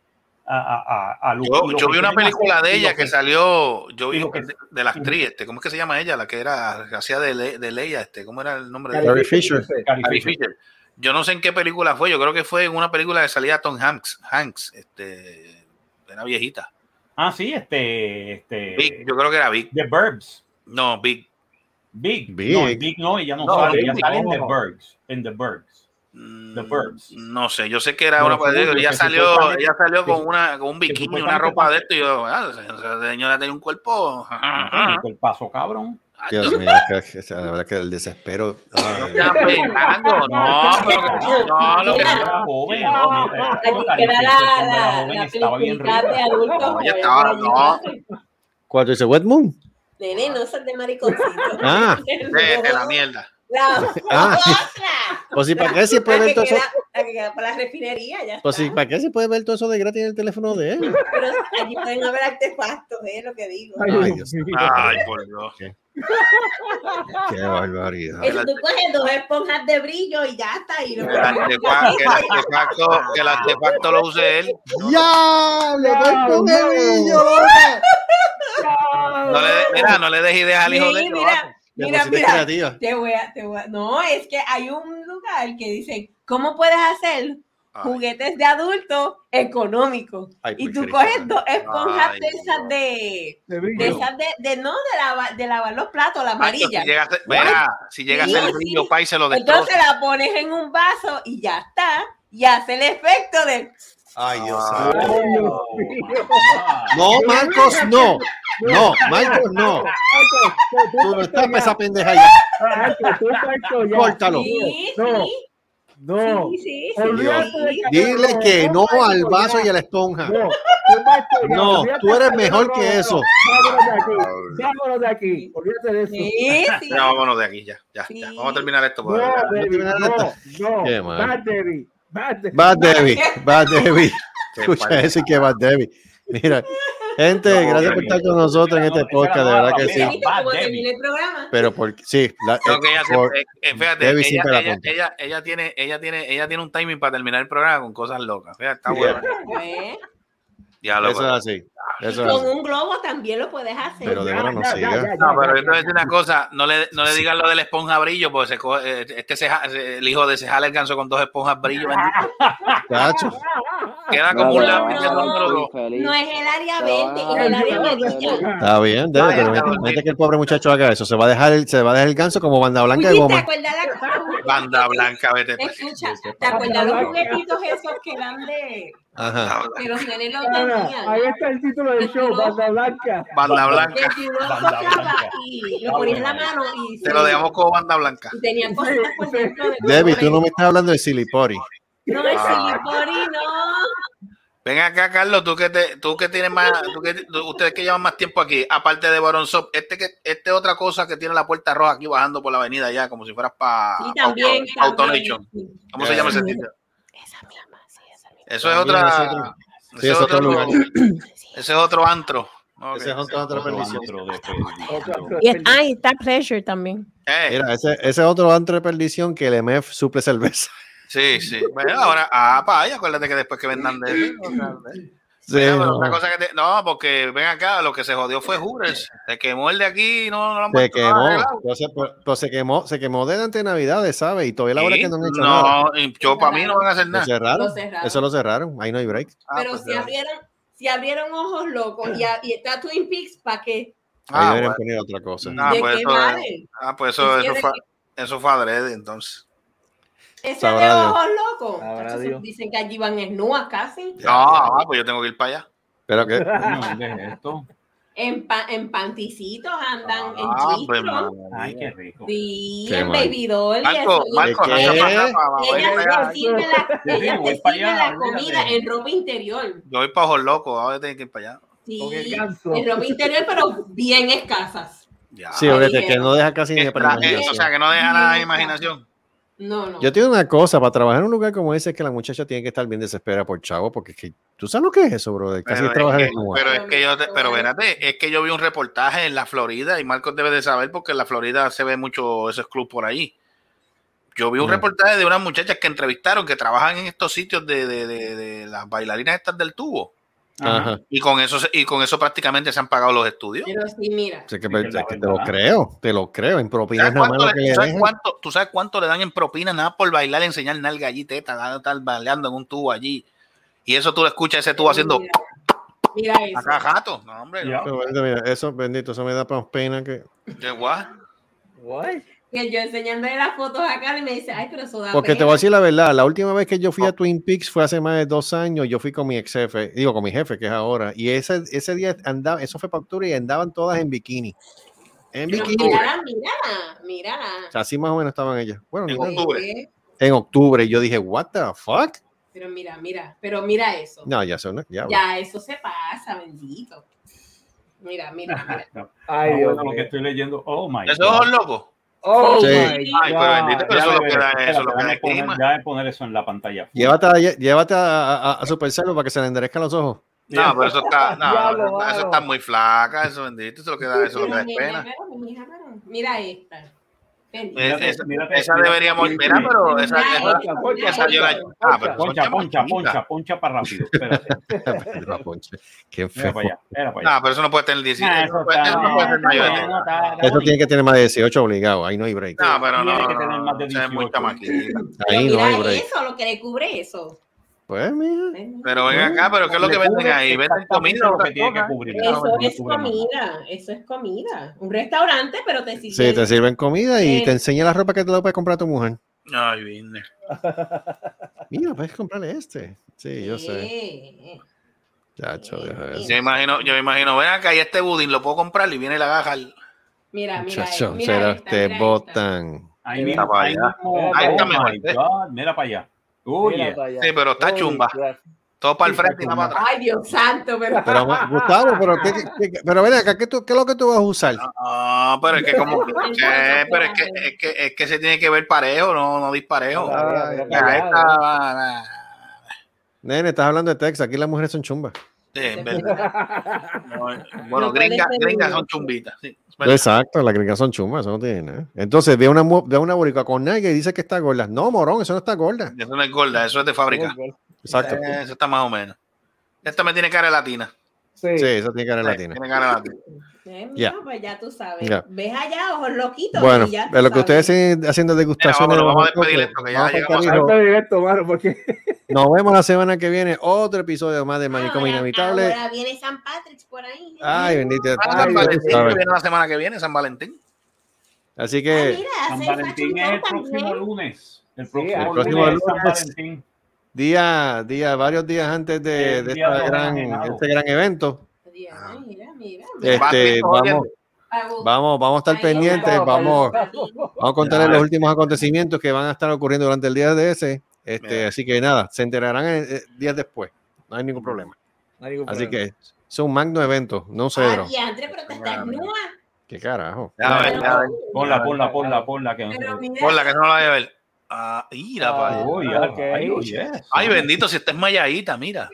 A, a, a, a lo- Yo, vi una película de ella que salió, yo vi que- de, de la actriz, este, ¿cómo es que se llama ella? La que era, que hacía de, Le- de Leia, este, ¿cómo era el nombre de ella? Carrie Fisher. Carrie Carrie Fisher. Fisher. Yo no sé en qué película fue, yo creo que fue en una película que salía Tom Hanks, Hanks, este, era viejita. Ah, sí, este. este Big, yo creo que era Big. The Burbs. No, Big. Big. Big. No, Big no, ella no, No, sale. Big Ella sale en no. The Burbs. En The Burbs. The Burbs. Mm, No sé, yo sé que era No, una obvio ella salió, ella salió con una con un bikini, una ropa de esto y yo, ah, esa señora tenía un cuerpo. El paso, cabrón. Dios mío, la verdad que el desespero. no, no, lo que Era joven. Estaba bien de. ¿verdad? ¿Cuál dice Wet Moon? Nene, no seas de mariconcito. Ah. de, de la mierda. La Ah. otra. Pues sí, ¿para qué se puede ver que, todo eso? queda, la que queda para la refinería, ya Pues sí, está. ¿para qué se puede ver todo eso de gratis en el teléfono de él? Pero allí pueden haber artefactos, es lo que digo. Ay, Dios. Ay, por Dios. Qué barbaridad. Eso tú coges dos esponjas de brillo y ya está. Y lo Que el artefacto, que el artefacto, que el artefacto lo use él. ¡Ya! ¡Le doy no. el niño! No le, de- mira, no le des ideas al hijo de Sí, él. mira, mira, mira. creativa. Te voy a, te voy a- No, es que hay un lugar que dicen, ¿cómo puedes hacer juguetes de adulto económicos. Ay, y tú porquería. coges dos esponjas Ay, de esas de, De esas de, de no de lavar, de lavar los platos, la amarilla. Si llega, a ser- verá, si Sí, sí. brillo, pa, y se lo destroza. Entonces la pones en un vaso y ya está. Y hace el efecto de Ay, Dios Ah. Ay, Dios mío. No, Marcos, no. No, Marcos, no. Marcos, tú- no estás para esa pendeja ya. Marcos, tú falto ya. Córtalo. No. No. sí, sí, Dile que no al vaso y a la esponja. No, tú eres mejor que eso. Vámonos de aquí. Vámonos de aquí. Olvídate de eso. Sí, sí. Ya, vámonos de aquí, ya, ya. Vamos a terminar esto. No, no, no. Bad Debbie. Bad Debbie. Bad Escucha eso y que Bad Debbie. Mira, gente, No, gracias por estar con nosotros en este podcast, de verdad que sí. Pero porque sí, la- ella, se- por- eh, eh, fíjate, Debbie ella, siempre la ella, apunta. ella, ella tiene, ella tiene, ella tiene un timing para terminar el programa con cosas locas. Fíjate, está Yeah. bueno. ¿Ves? Ya lo eso es así. Eso es Con así. un globo también lo puedes hacer. Pero de verdad no No, pero yo te voy a decir una cosa, no le, no le digan lo de la esponja brillo, porque se co- eh, este se, ja- se- el hijo de el ganso con dos esponjas brillo. Cacho. Queda como un lápiz. no, no, no, no. No es el área Pero, verde, ah, es el área amarilla. Está bien, debe, pero mete, mete que el pobre muchacho haga eso. Se va a dejar el, se va a dejar el ganso como banda blanca de Oye, ¿te goma. acuerdas la Banda blanca, vete. Escucha, ¿te acuerdas los juguetitos esos que eran de Ajá. Ana, tenían? Ahí está el título del show, Banda Blanca. Banda blanca. Banda y lo ponías en la mano y Te lo dejamos como banda blanca. y tenían cositas por dentro de Debbie, tú no me estás hablando de silly potty. No es Ah. silipori, no. Ven acá, Carlos, tú que, te, tú que tienes más, tú que, tú- ustedes que llevan más tiempo aquí, aparte de Baron Sop, este que, este otra cosa que tiene la puerta roja aquí bajando por la avenida allá, como si fueras para Sí, también. Autonation. también. ¿Cómo se llama ese sitio? Esa misma, sí, esa misma. Eso es otra. es otro- sí, es lugar. Ese es otro antro. Ese es otro- antro de perdición. Y, ah, y está Pleasure también. Eh, Mira, ese, ese es otro antro de perdición que el MF suple cerveza. sí, sí. Bueno, ahora, ah, pa, ahí, acuérdate que después que vendan de eso. Sí, Mira, no. otra cosa que te- no, porque ven acá, lo que se jodió fue Hooters. Se quemó el de aquí y no, no lo han Se quemó, entonces, pues, pues se quemó, se quemó delante de Navidades, ¿sabes? Y todavía la hora Sí, que no han hecho nada. no, yo para mí no van a hacer Lo nada. cerraron. Lo cerraron. Eso lo cerraron. Ahí no hay break. Ah, Pero pues, si abrieron, si abrieron ojos locos y, a- y está Twin Peaks, ¿para qué? Ahí Ah, deberían bueno. poner otra cosa. Ah, ¿De pues eso, ah, pues eso, fue, eso fue adrede, entonces. Ese Sabrá de ojos locos. Dicen que allí van esnuas casi. No, ah, pues yo tengo que ir para allá. Pero que, Coño, ¿dónde es esto? En, pa- en panticitos andan, Ah, en pues, chistros. Ay, qué rico. Sí, Qué en baby doll y Marco, Marco, ellas te sirven la, ellas te sirven la comida en ropa interior. Yo voy para Ojos Locos, ahora tengo que ir para allá. Sí, en ropa interior, pero bien escasas. Ya. sí, fíjate, que no deja casi ni para la eh, o sea, imaginación. que no deja nada de imaginación. No, no. Yo te digo una cosa, para trabajar en un lugar como ese es que la muchacha tiene que estar bien desesperada por chavo, porque es que tú sabes lo que es eso, brother. Casi Pero es, trabajar que, desnuda. pero es que yo, te- pero espérate, es que yo vi un reportaje en la Florida y Marcos debe de saber porque en la Florida se ve mucho esos clubs por ahí. Yo vi un reportaje de unas muchachas que entrevistaron que trabajan en estos sitios de, de- de- de las bailarinas estas del tubo Ajá. y con eso se- y con eso prácticamente se han pagado los estudios. Pero sí, mira. Así que, Sí, que es que te lo creo, te lo creo. En propinas ¿Sabes nada más cuánto, lo que le- le ¿sabes cuánto- ¿Tú sabes cuánto le dan en propina nada por bailar, enseñar nalga allí, teta, estar bailando en un tubo allí? Y eso tú lo escuchas ese tubo haciendo Mira, mira eso. acá jato. No, hombre, mira, eso, bendito, eso me da más pena que. qué guay. What? Que yo enseñándole las fotos acá y me dice, ay, pero eso da Porque te voy a decir la verdad, la última vez que yo fui a Twin Peaks fue hace más de dos años. Yo fui con mi ex jefe, digo con mi jefe, que es ahora. Y ese, ese día andaba, eso fue para octubre y andaban todas en bikini. En Pero bikini. mírala, mírala, mírala. O sea, así más o menos estaban ellas. Bueno, En octubre. En octubre. Y yo dije, ¿What the fuck? Pero mira, mira, pero mira eso. No, ya son. Ya, Ya, eso se pasa, bendito. Mira, mira, mira. No, Ay, no, Dios bueno, lo que estoy leyendo. Oh my ¿Eso God. es loco? Oh, Sí. my Ay, pero bendito, pero eso es lo que da, eso es lo que da Déjame el poner, eso en la pantalla. Llévate, a, llévate a, a, a Supercell para que se le enderezcan los ojos. No, pero eso está, no, eso, está- muy flaca, eso bendito, eso es lo que da, eso es lo que da Pero, pena. mira, pero, mira Esa- deberíamos, mira, pero esa, Poncha, poncha, poncha, ah, Poncha, para rápido. Espérate. Qué feo. No, pero eso no puede tener 18. Ah, eso eso no puede ser mayor de edad. Eso tiene que tener más de 18 obligado. Ahí no hay break. No, pero no, Tiene que tener más de esa es muy 18. chamaquita. Pero Ahí no hay mira break. eso, lo que le cubre eso. Pues, mira. Pero ven acá, pero ¿qué es lo que venden ahí? ¿Venden comida o que tiene que cubrir. Eso es comida, eso es comida. Un restaurante, pero te sirven. Sí, te sirven comida y Eh. te enseña la ropa que te la puedes comprar a tu mujer. Ay, vine. Mira, puedes comprarle este. Sí, yo sé. Chacho, eso. Yo me imagino, yo me imagino, ven acá y este budín lo puedo comprar y viene la gaja. al- Mira, mira, Chacho, mira te mira botan. Ahí Mira mismo, para ahí allá. Ahí está mejor, ¿eh? Mira para allá. Mira para allá. Sí, pero está Uy, chumba. gracias. Todo para el frente y nada para atrás. Ay, Dios santo, pero. Gustavo, pero, ¿qué, qué- qué- pero ven acá, ¿qué, tú- ¿qué es lo que tú vas a usar? Ah, pero es que como que, che, pero es que, es que es que se tiene que ver parejo, no, no disparejo. Nene, estás hablando de Texas. Aquí las mujeres son chumbas. Sí, es verdad. No, Bueno, gringas, son chumbitas. Sí. Exacto, las gringas son chumbas, eso no tiene nada. Entonces, ve una, ve una boricua con nalga y dice que está gorda. No, morón, eso no está gorda. Eso no es gorda, eso es de fábrica. Exacto. Eh, Eso está más o menos. Esta me tiene cara de latina. Sí. Sí, eso tiene cara de latina. Tiene cara de latina. Eh, Ya. mira, pues ya tú sabes. Ya. Ves allá, ojos loquitos. Bueno, y ya lo que sabes. ustedes siguen haciendo degustaciones. Mira, vamos a de los despedir hot esto, que ya vamos a a- directo, mano, porque Nos vemos la semana que viene. Otro episodio más de Manicomio Inevitable. Ahora viene San Patrick's por ahí. Ay, bendito. Ah, Ay, San Valentín, que viene la semana que viene, San Valentín. Así Ah, que mira, San Valentín es el próximo lunes. El el próximo, próximo lunes es San lunes. Valentín. día, día, varios días antes de, de día esta gran, este gran evento, Ay, mira, mira. este, vamos, vamos, vamos a estar pendientes, está. vamos, vamos a contarles los últimos acontecimientos que van a estar ocurriendo durante el día de ese. Este, así que nada, se enterarán eh, eh, días después. No hay ningún problema. no hay ningún Así problema. que es un magno evento, no un cedro. Ay, André, pero te estás nua. ¿Qué carajo? Ya ya. Ponla, ponla, ponla, ponla. Que Pero mira. Por la que no la vaya a ver. Ah, mira, Ah. Uy, Ah, ay, bendito, si esta es mayadita, mira.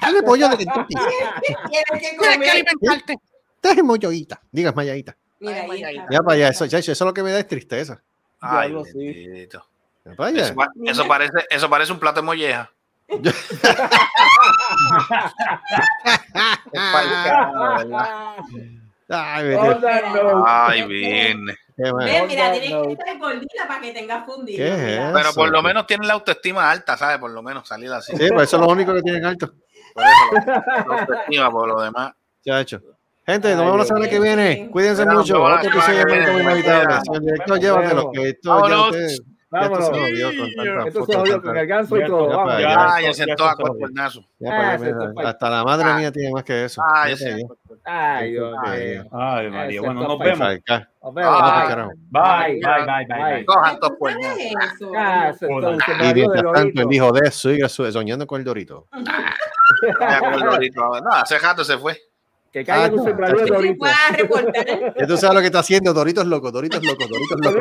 Dale pollo de Kentucky. Tienes que comer. alimentarte. Dale molloguita. Digas mayadita. Mira. Ya para allá, eso, eso es lo que me da es tristeza. Ay, bendito. Para allá. Eso, pa- eso parece, eso parece un plato de molleja. Ay, note, Ay, bien. Ven, mira, tienes que estar gordita para que tengas fundido. ¿Qué es mira. eso? Pero por lo menos tienen la autoestima alta, ¿sabes? Por lo menos salir así. Sí, pues eso es lo único que tienen alto. Por eso, la, la autoestima, por lo demás. Chacho. Gente, nos vemos la semana que viene. Cuídense mucho. Otro episodio que de director, llévatelo. esto ya Vámonos. con tanta Esto foto, se jodió tanta- con el ganso y todo. ya, Vamos. sentó a Ah, fue. Hasta la madre Ah. mía tiene más que eso. Ah, digo. Ay, Dios Ay, mío. Ay, María. Bueno, nos vemos. Nos. Bye, bye, bye, Y mientras tanto, el hijo de su- soñando con el Dorito. Vaya con el Dorito. No, hace rato se fue. Que caiga Ah, no. Ya tú sabes lo que está haciendo. Dorito es loco, Dorito es loco, Dorito es loco.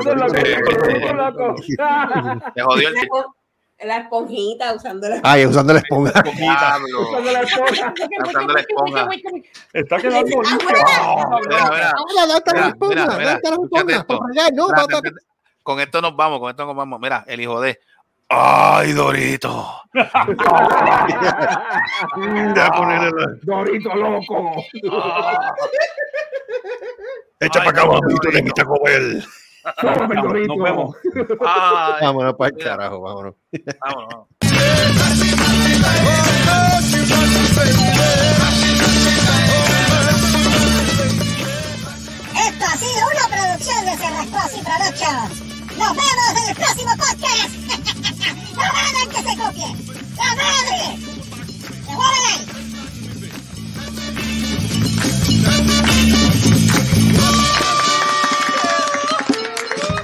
Dorito es loco. Se jodió el La, espon- la esponjita usando la Ay, usando la esponja. diablo. Usando la esponja. Usando la esponja. Está quedando limpio. Mira, mira. Ahora, ¿dónde está la Mira, esponja? mira, ¿Dónde mira, está espérate. Con esto nos vamos, con esto nos vamos. Mira, el hijo de. ¡Ay, Dorito! Ya ponerle la- Dorito loco. Echa para acá, mamito, le quita Dorito. Nos vemos. ¡Ay! Vámonos para el carajo, vámonos. Vámonos, vámonos. Esto ha sido una producción de Cerrascos y Productions. Nos vemos en el próximo podcast. ¡No van a que se copie! ¡La madre! ¡Que vuelven!